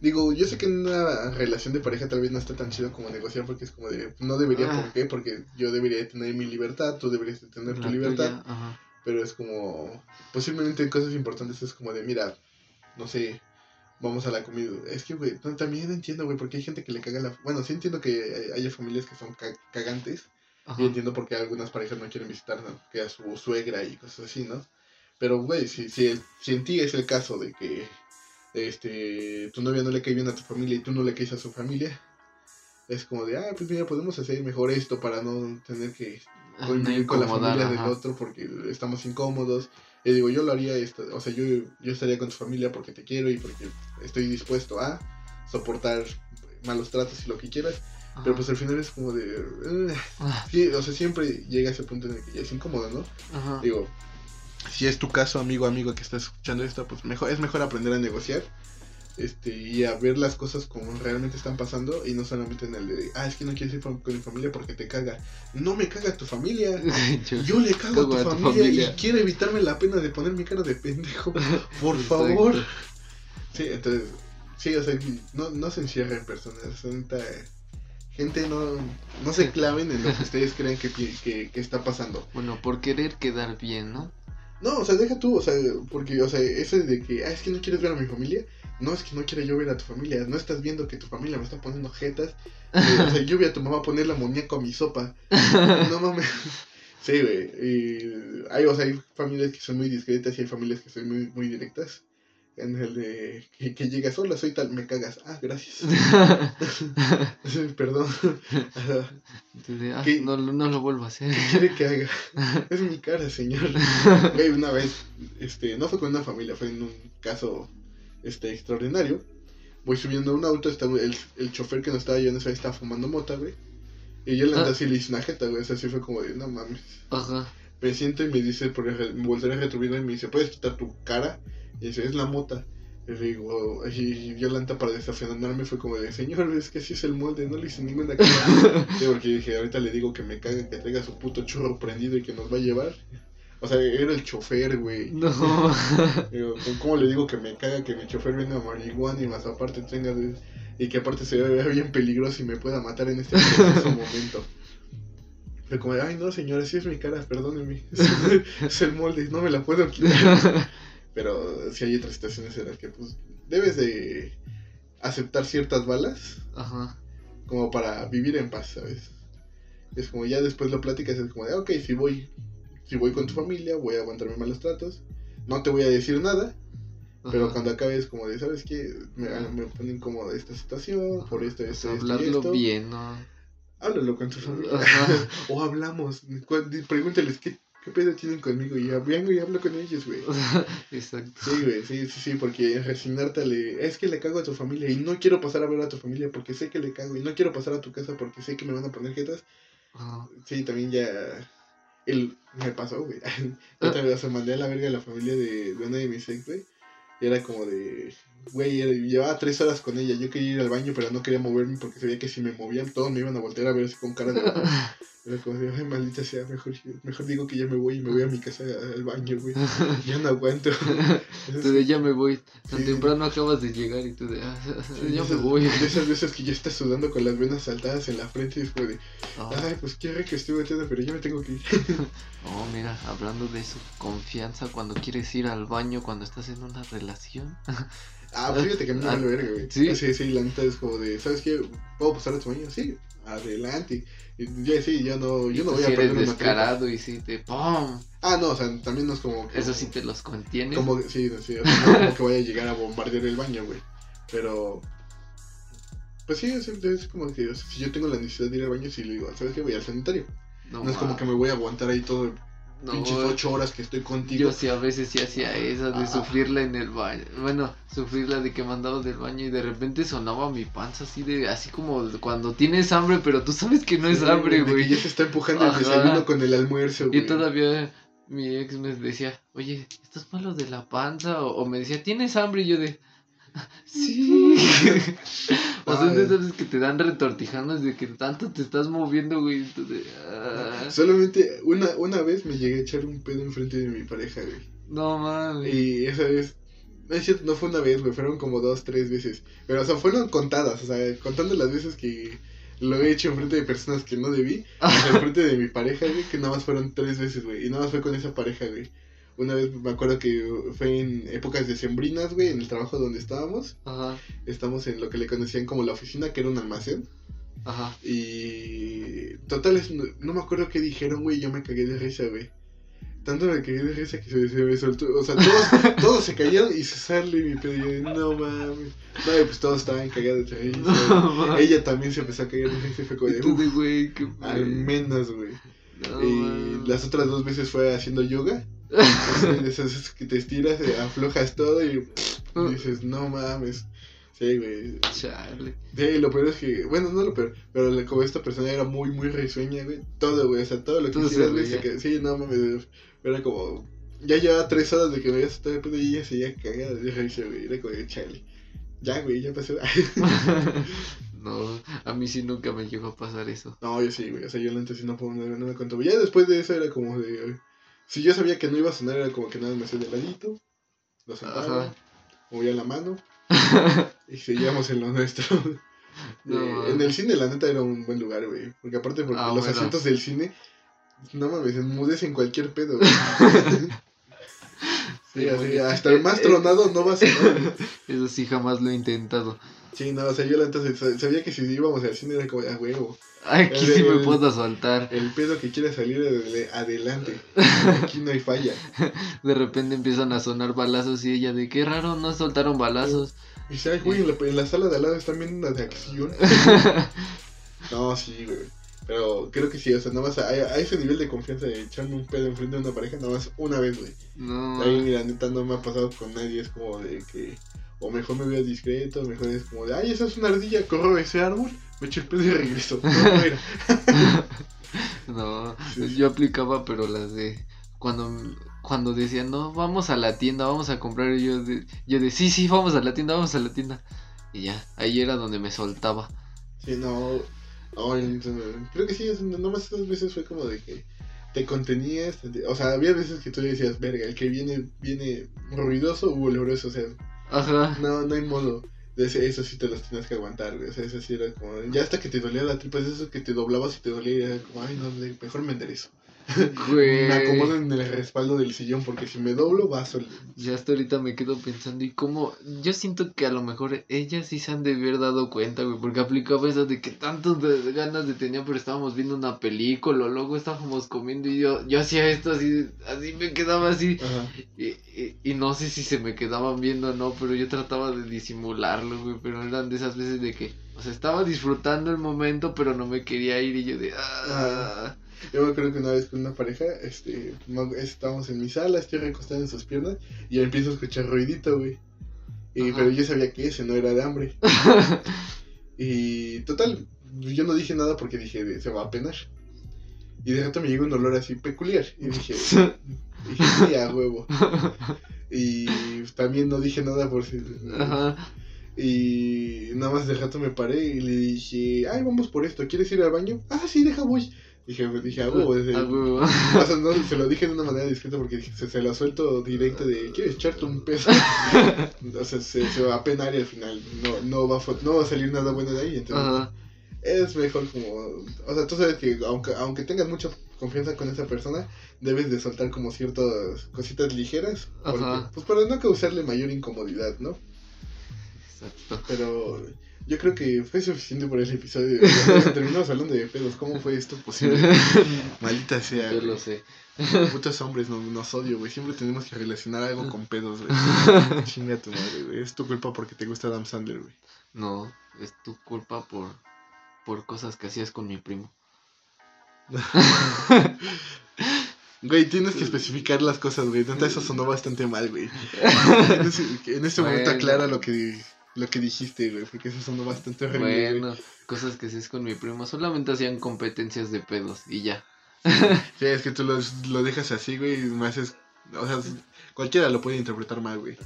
digo, yo sé que en una relación de pareja tal vez no está tan chido como negociar porque es como de, no debería, Ah. ¿por qué? Porque yo debería de tener mi libertad, tú deberías de tener La tu libertad, ajá. pero es como, posiblemente cosas importantes es como de, mira, no sé, vamos a la comida. Es que, güey, no, también entiendo, güey, porque hay gente que le caga la... Bueno, sí entiendo que hay- haya familias que son ca- cagantes, Ajá. y entiendo por qué algunas parejas no quieren visitar ¿no? que a su suegra y cosas así, ¿no? Pero, güey, si, si, si en ti es el caso de que este, tu novia no le cae bien a tu familia y tú no le caes a su familia, es como de, ah, pues mira, podemos hacer mejor esto para no tener que Ah, convivir no con la familia del otro porque estamos incómodos. Y digo, yo lo haría, esto, o sea, yo, yo estaría con tu familia porque te quiero y porque estoy dispuesto a soportar malos tratos y lo que quieras. Ajá. Pero pues al final es como de... "Ugh". Ah, Sí, o sea, siempre llega ese punto en el que ya es incómodo, ¿no? Ajá. Digo, si es tu caso, amigo, amigo que estás escuchando esto, pues mejor, es mejor aprender a negociar este, y a ver las cosas como realmente están pasando y no solamente en el de, ah, es que no quieres ir con, mi familia porque te caga. No me caga tu familia. Yo- Yo le cago Cago a tu a tu familia, familia. y quiero evitarme la pena de poner mi cara de pendejo. Por favor. Sí, entonces, sí, o sea, no, no se encierren personas. gente, no, no se claven en lo que ustedes creen que, que está pasando. Bueno, por querer quedar bien, ¿no? No, o sea, deja tú, o sea, porque, o sea, eso de que, ah, es que no quieres ver a mi familia. No, es que no quiero yo ver a tu familia. No estás viendo que tu familia me está poniendo jetas. Eh, o sea, yo vi a tu mamá ponerle amoníaco a mi sopa. No mames. Sí, güey. hay, o sea, hay familias que son muy discretas y hay familias que son muy, muy directas. En el de que, que llegas, hola, soy tal, me cagas. Ah, gracias. Perdón. Entonces, ah, no, lo- no lo vuelvo a hacer. ¿Qué quiere que haga? Es mi cara, señor. Güey, una vez, este, no fue con una familia, fue en un caso este, extraordinario. Voy subiendo a un auto, estaba el, el chofer que nos estaba llevando estaba fumando mota, güey. Y yo le andé Ah. así le hice una jeta, güey. O sea, así fue como de, no mames. Ajá. Me siento y me dice, por re- me volteé el retrovisor y me dice, ¿puedes quitar tu cara? Y dice, es la mota. Y digo, y Yolanta para desafianarme fue como de, señor, es que así es el molde, no le hice ninguna cara. Sí, porque dije, ahorita le digo que me cague, que traiga su puto churro prendido y que nos va a llevar. O sea, era el chofer, güey. No. Digo, ¿cómo- ¿cómo le digo que me caga que mi chofer venga a marihuana y más aparte tenga... de- y que aparte se vea bien peligroso y me pueda matar en este preciso momento? Fue como, de, ay no señora, sí es mi cara, perdóneme. Es el molde, no me la puedo quitar. Pero sí hay otras situaciones en las que pues debes de aceptar ciertas balas Ajá. como para vivir en paz, ¿sabes? Es como ya después lo platicas, es como de, ok, si voy, si voy con tu familia, voy a aguantarme malos tratos, no te voy a decir nada, pero cuando acabe es como de, ¿sabes qué? Me, me pone incómoda esta situación, por esto, esto, esto hablarlo esto. bien, ¿no? Háblalo con tu familia. Ajá. o hablamos, pregúntales qué, qué pedo tienen conmigo y ya vengo y hablo con ellos, güey. Exacto. Sí, güey, sí, sí, sí, porque resignarte le... Es que le cago a tu familia y no quiero pasar a ver a tu familia porque sé que le cago y no quiero pasar a tu casa porque sé que me van a poner jetas. Ajá. Sí, también ya... El... Me pasó, güey. Yo también, o sea, mandé a la verga a la familia de, de una de mis ex, güey. Y era como de... Güey, era- llevaba tres horas con ella. Yo quería ir al baño, pero no quería moverme porque sabía que si me movían todos me iban a voltear a ver así con cara de... Como de, ay, maldita sea, mejor, mejor digo que ya me voy y me voy a mi casa al baño, güey. Ya no aguanto. Tú de ya me voy. Tan Sí. temprano acabas de llegar y tú de ah, Sí, ya de me esas- voy. De esas veces que ya estás sudando con las venas saltadas en la frente y es como de, Ah, ay, pues quiero que estoy metiendo, pero ya me tengo que ir. oh, mira, hablando de eso, confianza cuando quieres ir al baño cuando estás en una relación. Ah, pues fíjate que a mí me Ah, vale verga, güey. ¿sí? Sí, sí, la neta es como de, ¿sabes qué? ¿Puedo pasar a tu baño? Sí, adelante. Y ya sí, yo no, yo no voy tú a perder eres una descarado y sí te ¡pum! Ah, no, o sea, también no es como que... Eso sí te los contienes. Como, que- sí, sí, o sea, no como que vaya a llegar a bombardear el baño, güey. Pero... Pues sí, es, es como que o sea, si yo tengo la necesidad de ir al baño, sí le digo, ¿sabes qué? Voy al sanitario. No, es como que me voy a aguantar ahí todo no, pinches ocho horas que estoy contigo. Yo sí a veces sí hacía esa de Ah. sufrirla en el baño. Bueno, sufrirla de que mandaba del baño y de repente sonaba mi panza así de así como cuando tienes hambre, pero tú sabes que no es Sí, hambre, de que güey. Ya se está empujando el Ajá. desayuno con el almuerzo, güey. Y todavía mi ex me decía, oye, ¿estás malo de la panza? O, o me decía, ¿tienes hambre? Y yo de, Sí. o sea, de esas veces que te dan retortijanas de que tanto te estás moviendo, güey. entonces, ah, Solamente una, una vez me llegué a echar un pedo enfrente de mi pareja, güey. no mames. Y esa vez, no es cierto, no fue una vez, güey, fueron como dos, tres veces. Pero, o sea, fueron contadas, o sea, contando las veces que lo he hecho enfrente de personas que no debí, enfrente de mi pareja, güey, que nada más fueron tres veces, güey. Y nada más fue con esa pareja, güey. Una vez me acuerdo que fue en épocas decembrinas, güey, en el trabajo donde estábamos. Ajá, Estamos en lo que le conocían como la oficina, que era un almacén. ajá. Y total, es- no, no me acuerdo qué dijeron, güey, yo me cagué de risa, güey. Tanto me cagué de risa que se, se me soltó, o sea, todos, todos se cayeron y se sale y yo de, no mames. No, y pues todos estaban cagados de risa. No. Ella también se empezó a caer de risa y fue como de, Y tú "Uf, de, güey, qué al menos, güey. No, y las otras dos veces fue haciendo yoga. Esas que te estiras, eh, aflojas todo y dices, no mames. Sí, güey. Chale. Sí, lo peor es que, bueno, no lo peor, pero como esta persona era muy, muy risueña, güey, todo, güey, o sea, todo lo que Todo se hiciera, güey, se sí, no mames, era como, ya llevaba tres horas de que me había estado de y ella seguía cagada de risa, güey, era como chale, ya, güey, ya pasó, no, a mí sí nunca me llegó a pasar eso. no, yo sí, güey, o sea, yo antes sí no, puedo- no, no me contó, ya después de eso era como de, si yo sabía que no iba a sonar, era como que nada me hacía de ladito, lo sentaba, movía la mano y seguíamos en lo nuestro. No, Eh, en el cine, la neta, era un buen lugar, güey. Porque aparte, porque Ah, los bueno. asientos del cine, no mames, enmudes en cualquier pedo. güey. Sí, así, muy- hasta el más tronado no va a sonar. Eso sí jamás lo he intentado. Sí, no, o sea, yo la sa- sabía que si íbamos al cine era como, ah, huevo. Aquí El- sí me el- puedo soltar. El pedo que quiera salir adele- adelante. Aquí no hay falla. De repente empiezan a sonar balazos y ella de qué raro, no soltaron balazos. Y dice, ay, güey, en la, en la sala de al lado están viendo una de acción. No, sí, güey. Pero creo que sí, o sea, nada más a, a ese nivel de confianza de echarme un pedo enfrente de una pareja, nada más una vez, güey. No, Ahí, mira, neta, no me ha pasado con nadie. Es como de que, o mejor me veo discreto, mejor es como de, ay, esa es una ardilla, corro a ese árbol, me echo el pedo y regreso. No, Sí. yo aplicaba pero las de cuando cuando decían, "No, vamos a la tienda, vamos a comprar", y yo de yo de, "Sí, sí, vamos a la tienda, vamos a la tienda." Y ya, ahí era donde me soltaba. Sí, no, no, creo que sí, nomás esas veces fue como de que te contenías, te- o sea, había veces que tú decías, verga, el que viene, viene ruidoso o oloroso, o sea, Ajá. no, no hay modo. Eso sí te los tenías que aguantar. O sea, eso sí era como. Ya hasta que te dolía la tripa, es eso que te doblabas y te dolía. Como, ay, no, mejor me enderezo. Güey. Me acomodo en el respaldo del sillón porque si me doblo va a sol. Ya hasta ahorita me quedo pensando y cómo yo siento que a lo mejor ellas sí se han de haber dado cuenta, güey, porque aplicaba eso de que tantas ganas de tenía, pero estábamos viendo una película, luego estábamos comiendo y yo yo hacía esto así, así me quedaba así. Y, y no sé si se me quedaban viendo o no, pero yo trataba de disimularlo, güey, pero eran de esas veces de que, o sea, estaba disfrutando el momento, pero no me quería ir y yo de ah, Yo me acuerdo que una vez con una pareja, este, estábamos en mi sala, estoy recostado en sus piernas y yo empiezo a escuchar ruidito, güey. Y, pero yo sabía que ese no era de hambre. Y total, yo no dije nada porque dije, se va a penar. Y de rato me llegó un olor así peculiar. Y dije, dije sí, a huevo. Y también no dije nada por si. Ajá. Y nada más de rato me paré y le dije, ay, vamos por esto, ¿quieres ir al baño? Ah, sí, deja, voy. Dije, dije, a huevo. desde- o sea, no, se lo dije de una manera discreta porque dije, se, se lo suelto directo de, ¿quieres echarte un peso? o sea, se, se va a penar y al final no, no, va, a, no va a salir nada bueno de ahí. Entonces, Ajá. es mejor como, o sea, tú sabes que aunque, aunque tengas mucha confianza con esa persona, debes de soltar como ciertas cositas ligeras, porque, pues para no causarle mayor incomodidad, ¿no? Exacto. Pero yo creo que fue suficiente por el episodio. Terminamos hablando de pedos, ¿cómo fue esto posible? Maldita sea, Yo lo sé. Putos hombres, no- nos odio, güey. Siempre tenemos que relacionar algo con pedos, güey. Chinga tu madre, güey. Es tu culpa porque te gusta Adam Sandler, güey. No, es tu culpa por, por cosas que hacías con mi primo. Güey, tienes que especificar las cosas, güey. Neta, eso sonó bastante mal, güey. En ese, en este momento aclara lo que, lo que dijiste, güey. Porque eso sonó bastante horrible, güey. Bueno, cosas que hacías con mi primo. Solamente hacían competencias de pedos y ya. Sí, es que tú los- lo dejas así, güey, y me haces... O sea, cualquiera lo puede interpretar mal, güey.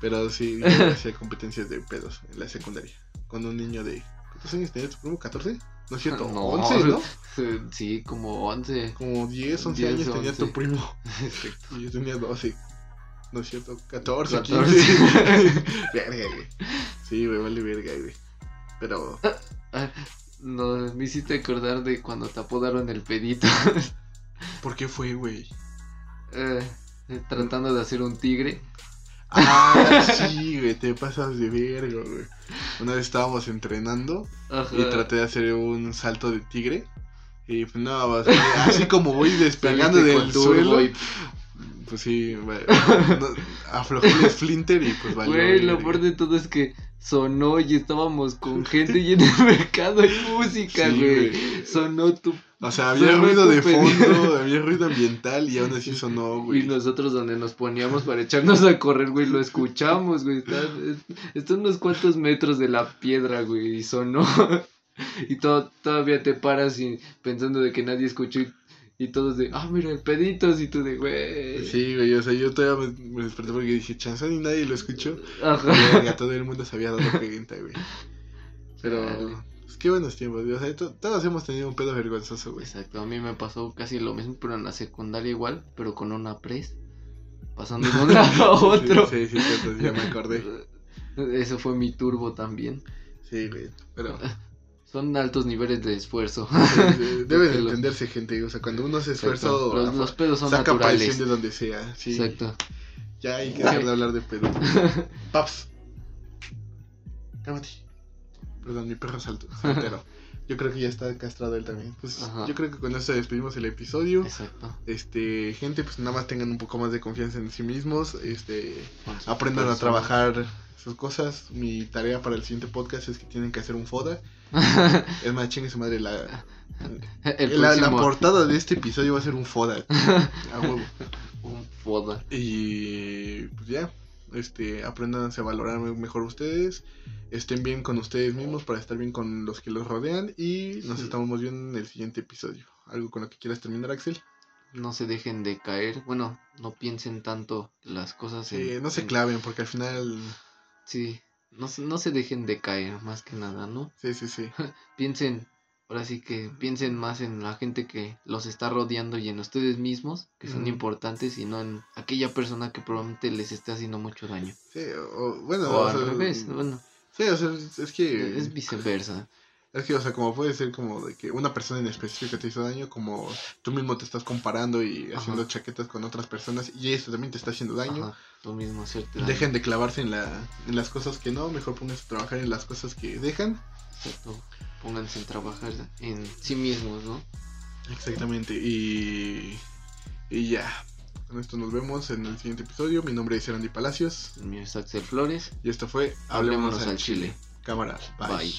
Pero sí, yo hacía competencias de pedos en la secundaria. Con un niño de. ¿Cuántos años tenía tu primo? ¿14? No es cierto, No, 11, ¿no? Sí, como 11. Como 10, 11 10, años tenía 11. tu primo. Exacto. Y yo tenía 12. No es cierto, 14, 14. 15. verga, güey. Sí, güey, vale verga, güey. Pero. No, me hiciste acordar de cuando te apodaron el pedito. ¿Por qué fue, güey? Eh, tratando de hacer un tigre. Ah, sí, güey, te pasas de verga, güey. Una vez estábamos entrenando Ajá. y traté de hacer un salto de tigre. Y pues no, así, así como voy despegando del suelo. y- Pues sí, aflojé el splinter y pues valió. Güey, lo peor de todo es que sonó y estábamos con gente y en el mercado hay música, Sí, güey. güey. Sonó tu... O sea, había sonó ruido de fondo, había ruido ambiental y aún así sonó, Y güey. nosotros donde nos poníamos para echarnos a correr, güey, lo escuchamos, güey. Está, es- está unos cuantos metros de la piedra, güey, y sonó. Y todo, todavía te paras y pensando de que nadie escuchó y, y todos de, ah, mira, el peditos y tú de, güey. Sí, güey, o sea, yo todavía me, me desperté porque dije, chanzón y nadie lo escuchó. Ajá. Verga, todo el mundo se había dado cuenta, güey. Pero, Chale. pues qué buenos tiempos, güey. O sea, to- todos hemos tenido un pedo vergonzoso, güey. Exacto, a mí me pasó casi lo mismo, pero en la secundaria igual, pero con una pres. Pasando de un lado a otro. Sí, sí, sí, cierto, ya me acordé. Eso fue mi turbo también. Sí, güey. Pero Son altos niveles de esfuerzo. eh, debe de entenderse, gente. O sea, cuando uno esfuerza, Exacto. Los, los pedos son saca naturales. de donde sea. Sí, Exacto. ya hay que dejar de hablar de pedo. Paps. Cálmate. Perdón, mi perro salto, saltero. Yo creo que ya está castrado él también. Pues Ajá. yo creo que con esto despedimos el episodio. Exacto. Este, gente, pues nada más tengan un poco más de confianza en sí mismos. Este, aprendan a trabajar sus cosas. Mi tarea para el siguiente podcast es que tienen que hacer un FODA. Es más, chingue su madre. La, El la, portada de este episodio va a ser un FODA. Un foda. Y pues ya, este, aprendan a valorar mejor ustedes, estén bien con ustedes mismos para estar bien con los que los rodean y nos Sí. estamos viendo en el siguiente episodio. ¿Algo con lo que quieras terminar, Axel? No se dejen de caer. Bueno, no piensen tanto las cosas. Sí, en- no se en- claven porque al final, Sí, no, se- no se dejen de caer, más que nada, ¿no? sí, sí, sí. Piensen, ahora sí que piensen más en la gente que los está rodeando y en ustedes mismos, que son importantes, y no en aquella persona que probablemente les esté haciendo mucho daño. Sí, o, bueno, o o al sea, revés, bueno, Sí, o sea, es que, es viceversa. Es que, o sea, como puede ser como de que una persona en específico te hizo daño, como tú mismo te estás comparando y Ajá. haciendo chaquetas con otras personas y eso también te está haciendo daño. Ajá, lo mismo hacerte daño. Dejen de clavarse en, la, en las cosas que no, mejor pónganse a trabajar en las cosas que dejan. Exacto. Pónganse en trabajar en sí mismos, ¿no? Exactamente, y, y ya. Con esto nos vemos en el siguiente episodio. Mi nombre es Erandi Palacios El mío es Axel Flores. y esto fue Hablémonos al Chile. Cámara, bye. Bye.